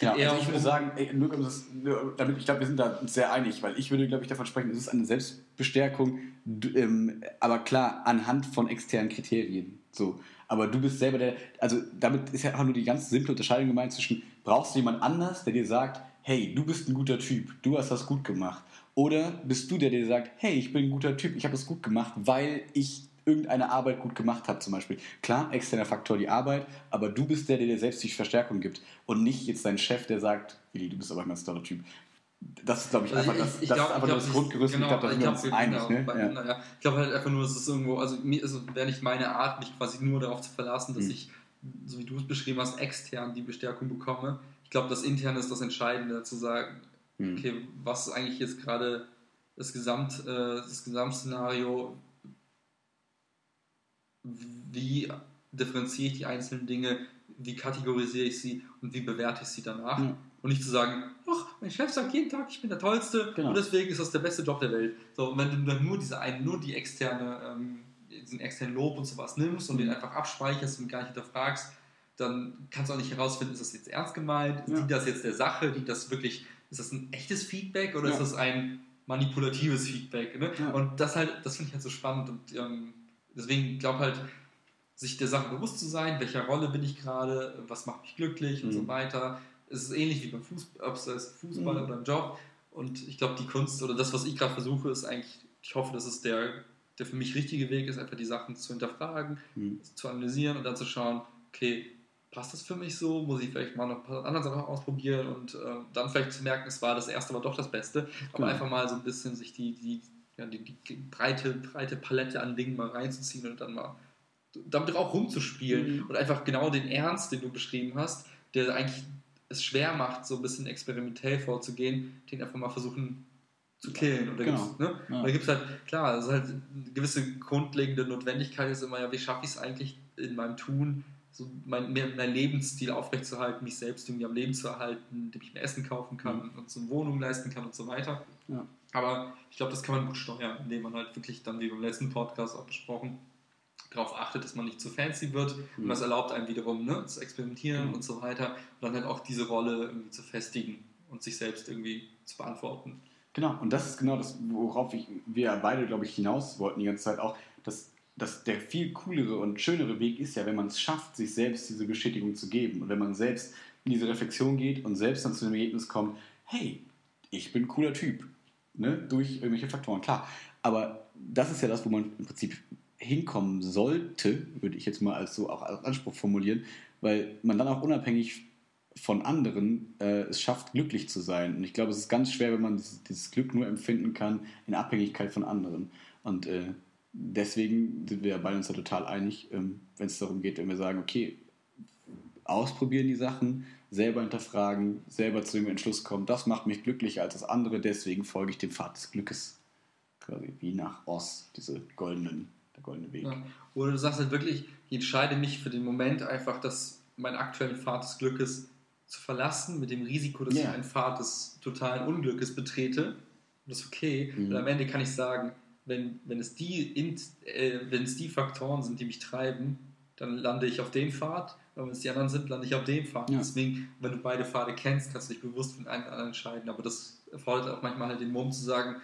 Ja, also ich würde sagen, ey, nur, nur, damit, ich glaube, wir sind da sehr einig, weil ich würde, glaube ich, davon sprechen, es ist eine Selbstbestärkung, ähm, aber klar, anhand von externen Kriterien. So. Aber du bist selber der, also damit ist ja einfach nur die ganz simple Unterscheidung gemeint zwischen, brauchst du jemand anders, der dir sagt, hey, du bist ein guter Typ, du hast das gut gemacht. Oder bist du der, der sagt, hey, ich bin ein guter Typ, ich habe das gut gemacht, weil ich irgendeine Arbeit gut gemacht habe zum Beispiel. Klar, externer Faktor die Arbeit, aber du bist der, der dir selbst die Verstärkung gibt und nicht jetzt dein Chef, der sagt, Willi, du bist aber ein ganz toller Typ. Das ist, glaube ich, also einfach das, ich, das glaub, ist einfach glaub, das Grundgerüst. Genau, ich glaube, da sind wir uns einig. Ne? Ja. Ja. Ich glaube halt einfach nur, es ist irgendwo, also mir ist, wäre nicht meine Art, mich quasi nur darauf zu verlassen, dass hm. ich, so wie du es beschrieben hast, extern die Bestärkung bekomme. Ich glaube, das Interne ist das Entscheidende, zu sagen, hm. okay, was ist eigentlich jetzt gerade das, Gesamt, äh, das Gesamtszenario, wie differenziere ich die einzelnen Dinge, wie kategorisiere ich sie und wie bewerte ich sie danach. Ja. Und nicht zu sagen, ach, mein Chef sagt jeden Tag, ich bin der Tollste Genau. und deswegen ist das der beste Job der Welt. So, und wenn du dann nur diese einen, nur die externe, ähm, diesen externen Lob und sowas nimmst und den Mhm. einfach abspeicherst und gar nicht hinterfragst, dann kannst du auch nicht herausfinden, ist das jetzt ernst gemeint, Ja. dient das jetzt der Sache, dient das wirklich, ist das ein echtes Feedback oder Ja. ist das ein manipulatives Feedback? Ne? Ja. Und das halt, das finde ich halt so spannend und ähm, deswegen glaube halt, sich der Sache bewusst zu sein, welcher Rolle bin ich gerade, was macht mich glücklich und Mhm. so weiter. Es ist ähnlich wie beim Fußball, ob es Fußball Mhm. oder im Job. Und ich glaube, die Kunst oder das, was ich gerade versuche, ist eigentlich, ich hoffe, dass es der, der für mich richtige Weg ist, einfach die Sachen zu hinterfragen, Mhm. zu analysieren und dann zu schauen, okay, passt das für mich so? Muss ich vielleicht mal noch ein paar andere Sachen ausprobieren und äh, dann vielleicht zu merken, es war das erste, aber doch das Beste. Aber Genau. einfach mal so ein bisschen sich die, die, ja, die, die breite, breite Palette an Dingen mal reinzuziehen und dann mal damit auch rumzuspielen Mhm. und einfach genau den Ernst, den du beschrieben hast, der eigentlich es schwer macht, so ein bisschen experimentell vorzugehen, den einfach mal versuchen zu killen. Und da Genau. gibt's, ne? Ja. Da gibt es halt, klar, es ist halt eine gewisse grundlegende Notwendigkeit ist immer, ja, wie schaffe ich es eigentlich in meinem Tun, so mein, mein Lebensstil aufrechtzuerhalten, mich selbst irgendwie am Leben zu erhalten, indem ich mir Essen kaufen kann und so eine Wohnung leisten kann und so weiter. Ja. Aber ich glaube, das kann man gut steuern, indem man halt wirklich dann, wie beim letzten Podcast auch besprochen, darauf achtet, dass man nicht zu fancy wird. Und Mhm. das erlaubt einem wiederum ne, zu experimentieren Mhm. und so weiter. Und dann halt auch diese Rolle irgendwie zu festigen und sich selbst irgendwie zu beantworten. Genau, und das ist genau das, worauf ich, wir beide, glaube ich, hinaus wollten die ganze Zeit auch, dass, dass der viel coolere und schönere Weg ist ja, wenn man es schafft, sich selbst diese Bestätigung zu geben. Und wenn man selbst in diese Reflexion geht und selbst dann zu dem Ergebnis kommt, hey, ich bin ein cooler Typ. Ne? Durch irgendwelche Faktoren, klar. Aber das ist ja das, wo man im Prinzip hinkommen sollte, würde ich jetzt mal als so auch als Anspruch formulieren, weil man dann auch unabhängig von anderen äh, es schafft, glücklich zu sein. Und ich glaube, es ist ganz schwer, wenn man dieses, dieses Glück nur empfinden kann in Abhängigkeit von anderen. Und äh, deswegen sind wir beide uns da total einig, ähm, wenn es darum geht, wenn wir sagen, okay, ausprobieren die Sachen, selber hinterfragen, selber zu dem Entschluss kommen, das macht mich glücklicher als das andere, deswegen folge ich dem Pfad des Glückes. Quasi wie nach Oz, diese goldenen, der goldene Weg. Ja. Oder du sagst halt wirklich, ich entscheide mich für den Moment einfach, dass meinen aktuellen Pfad des Glückes zu verlassen, mit dem Risiko, dass Ja. ich einen Pfad des totalen Unglückes betrete. Und das ist okay. Mhm. Und am Ende kann ich sagen, wenn, wenn, es die, äh, wenn es die Faktoren sind, die mich treiben, dann lande ich auf dem Pfad. Aber wenn es die anderen sind, lande ich auf dem Pfad. Ja. Deswegen, wenn du beide Pfade kennst, kannst du dich bewusst für einen oder anderen entscheiden. Aber das erfordert auch manchmal halt den Mumm zu sagen,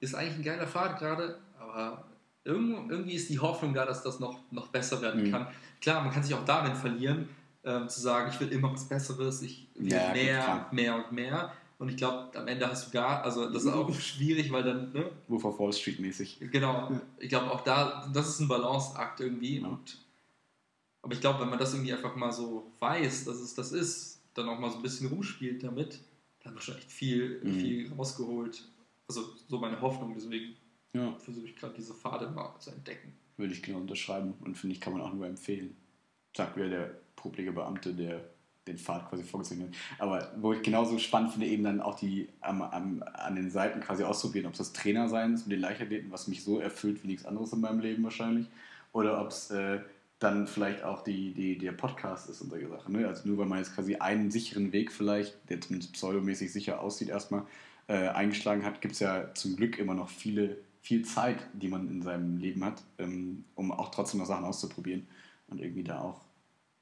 ist eigentlich ein geiler Pfad gerade, aber irgendwie ist die Hoffnung da, dass das noch, noch besser werden Mhm. kann. Klar, man kann sich auch darin verlieren, ähm, zu sagen, ich will immer was Besseres, ich will Ja, mehr und mehr und mehr. Und ich glaube, am Ende hast du gar, also das ist auch schwierig, weil dann, ne, Wolf of Wall Street mäßig. genau, Ja. ich glaube auch da, das ist ein Balanceakt irgendwie. Ja. Und, aber ich glaube, wenn man das irgendwie einfach mal so weiß, dass es das ist, dann auch mal so ein bisschen rumspielt damit, dann hat man schon echt viel, Mhm. viel rausgeholt. Also so meine Hoffnung, deswegen Ja, versuche ich gerade diese Pfade mal zu entdecken. würde ich genau unterschreiben und finde ich, kann man auch nur empfehlen. Sagt wieder der publige Beamte, der den Pfad quasi vorgezogen hat. Aber wo ich genauso spannend finde, eben dann auch die am, am, an den Seiten quasi ausprobieren, ob es das Trainer sein ist mit den Leichtathleten, was mich so erfüllt wie nichts anderes in meinem Leben wahrscheinlich, oder ob es äh, dann vielleicht auch die, die, der Podcast ist und solche Sachen. Ne? Also nur weil man jetzt quasi einen sicheren Weg vielleicht, der zumindest pseudomäßig sicher aussieht erstmal, äh, eingeschlagen hat, gibt es ja zum Glück immer noch viele, viel Zeit, die man in seinem Leben hat, ähm, um auch trotzdem noch Sachen auszuprobieren und irgendwie da auch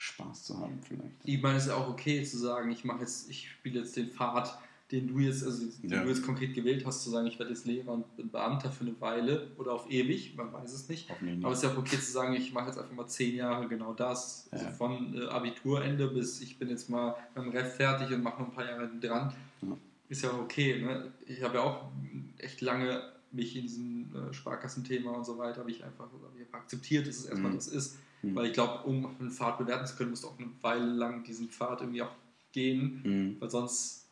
Spaß zu haben vielleicht. Ich meine, es ist ja auch okay zu sagen, ich mache jetzt, ich spiele jetzt den Pfad, den du jetzt, also den Ja. du jetzt konkret gewählt hast, zu sagen, ich werde jetzt Lehrer und Beamter für eine Weile oder auf ewig, man weiß es nicht. Nicht. Aber es ist ja auch okay zu sagen, ich mache jetzt einfach mal zehn Jahre genau das. Also Ja. von äh, Abiturende bis ich bin jetzt mal beim Ref fertig und mache noch ein paar Jahre dran. Ja. Ist ja okay. Ne? Ich habe ja auch echt lange mich in diesem äh, Sparkassenthema und so weiter, wie ich einfach ich hab akzeptiert, dass es erstmal Mhm. das ist. Mhm. Weil ich glaube, um einen Pfad bewerten zu können, musst du auch eine Weile lang diesen Pfad irgendwie auch gehen. Mhm. Weil sonst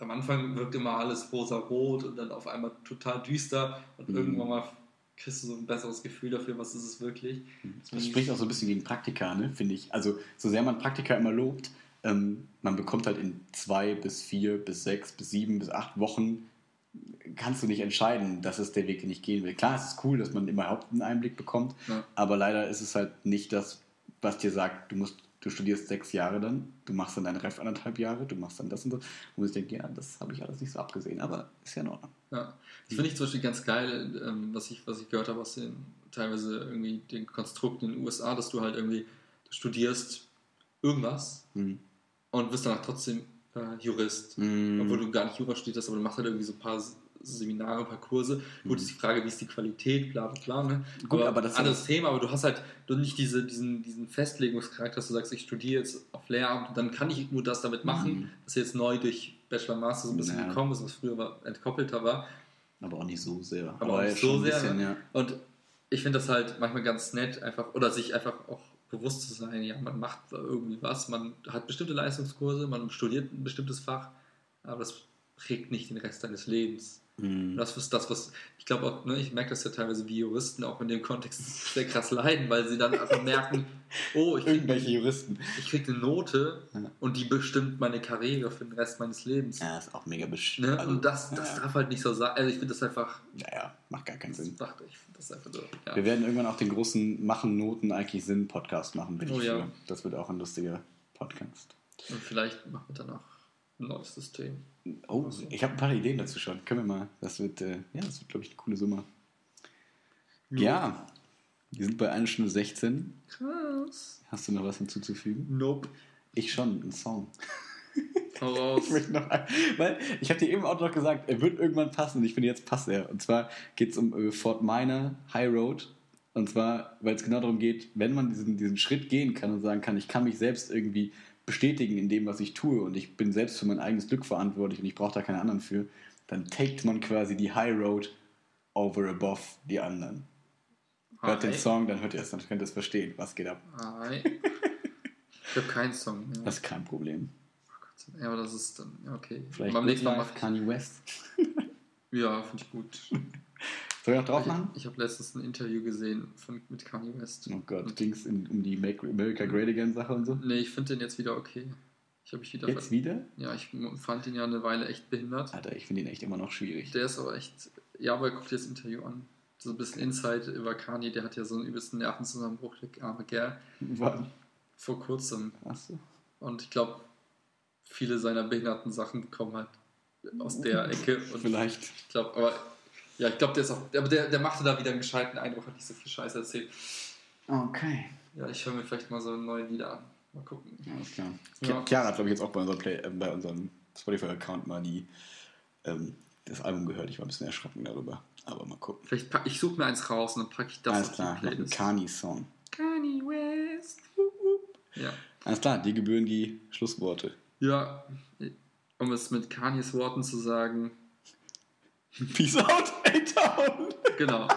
am Anfang wirkt immer alles rosa-rot und dann auf einmal total düster und Mhm. irgendwann mal kriegst du so ein besseres Gefühl dafür, was ist es wirklich. Das spricht auch so ein bisschen gegen Praktika, ne, finde ich. Also, so sehr man Praktika immer lobt, ähm, man bekommt halt in zwei bis vier bis sechs bis sieben bis acht Wochen kannst du nicht entscheiden, das ist der Weg, den ich gehen will. Klar, es ist cool, dass man überhaupt einen Einblick bekommt, Ja. aber leider ist es halt nicht das, was dir sagt, du musst, du studierst sechs Jahre dann, du machst dann dein Ref anderthalb Jahre, du machst dann das und das. Und ich denke, ja, das habe ich alles nicht so abgesehen, aber ist ja in Ordnung. Ja. Das finde ich zum Beispiel ganz geil, ähm, was, ich, was ich gehört habe aus den teilweise irgendwie den Konstrukten in den USA, dass du halt irgendwie, du studierst irgendwas Mhm. und bist danach trotzdem äh, Jurist. Mhm. Obwohl du gar nicht Jura studierst, hast, aber du machst halt irgendwie so ein paar Seminare, ein paar Kurse. Gut, ist die Frage, wie ist die Qualität, bla bla bla. Ne? Mhm. Gut, aber das ist- anderes Thema, aber du hast halt du nicht diese, diesen, diesen Festlegungscharakter, dass du sagst, ich studiere jetzt auf Lehramt und dann kann ich nur das damit machen, Mhm. was jetzt neu durch Bachelor Master so ein bisschen Ja. gekommen ist, was früher war, entkoppelter war. Aber auch nicht so sehr. Aber, auch nicht so sehr. bisschen, ne? ja. Und ich finde das halt manchmal ganz nett, einfach, oder sich einfach auch bewusst zu sein, ja, man macht irgendwie was, man hat bestimmte Leistungskurse, man studiert ein bestimmtes Fach, aber das prägt nicht den Rest deines Lebens. Mhm. Das ist das, was ich glaube auch, ne, ich merke das ja teilweise wie Juristen auch in dem Kontext sehr krass leiden, weil sie dann einfach merken, oh, ich Irgendwelche Juristen. ich krieg eine Note Ja. und die bestimmt meine Karriere für den Rest meines Lebens. Ja, ist auch mega bestimmt. Ne? Und das, das ja. darf halt nicht so sein. Also ich finde das einfach, ja, ja, macht gar keinen Sinn. macht, ich das einfach so. Ja. Wir werden irgendwann auch den großen Machen Noten eigentlich Sinn Podcast machen, bin Oh ich für. Das wird auch ein lustiger Podcast. Und vielleicht machen wir danach ein neues System. Oh, Also. ich habe ein paar Ideen dazu schon. Können wir mal. Das wird, äh, ja, das wird, glaube ich, eine coole Summe. Ja, wir sind bei 1 Stunde 16. Krass. Hast du noch was hinzuzufügen? Nope. Ich schon, ein Song. Hau raus. Ich noch weil ich habe dir eben auch noch gesagt, er wird irgendwann passen und ich finde, jetzt passt er. Und zwar geht es um äh, Fort Minor High Road. Und zwar, weil es genau darum geht, wenn man diesen, diesen Schritt gehen kann und sagen kann, ich kann mich selbst irgendwie bestätigen in dem, was ich tue und ich bin selbst für mein eigenes Glück verantwortlich und ich brauche da keine anderen für, dann taked man quasi die High Road over above die anderen. Hört den Hi. Song, dann hört ihr es, dann könnt ihr es verstehen. Was geht ab? Hi. Ich habe keinen Song mehr. Das ist kein Problem. Ja, aber das ist dann, okay. Vielleicht Beim nächsten Mal Kanye West. Ja, finde ich gut. Soll ich noch drauf machen? Ich, ich habe letztens ein Interview gesehen von, mit Kanye West. Oh Gott, ging es um die Make America Great Again Sache und so? Nee, ich finde den jetzt wieder okay. Ich habe mich wieder. Jetzt wieder? Ja, ich fand ihn ja eine Weile echt behindert. Alter, ich finde ihn echt immer noch schwierig. Der ist aber echt. Ja, aber guck dir das Interview an. So ein bisschen Insight über Kanye, der hat ja so einen übelsten Nervenzusammenbruch, der arme Kerl, Wann? vor kurzem. Achso. Und ich glaube, viele seiner behinderten Sachen kommen halt aus der Ecke. Und Vielleicht. Ich glaube, aber ja, ich glaube, der ist auch. Aber der, der machte da wieder einen gescheiten Eindruck, hat nicht so viel Scheiße erzählt. Okay. Ja, ich höre mir vielleicht mal so neue Lieder an. Mal gucken. Alles klar. Ja. Chiara hat, glaube ich, jetzt auch bei unserem, Play, äh, bei unserem Spotify-Account mal die, ähm, das Album gehört. Ich war ein bisschen erschrocken darüber. Aber mal gucken. Vielleicht pack, ich suche mir eins raus und dann packe ich das Alles auf klar, die noch ein Playlist. Kanye-Song. Kanye West. Ja. Alles klar, dir gebühren die Schlussworte. Ja, um es mit Kanyes Worten zu sagen, Peace out, A-Town! genau.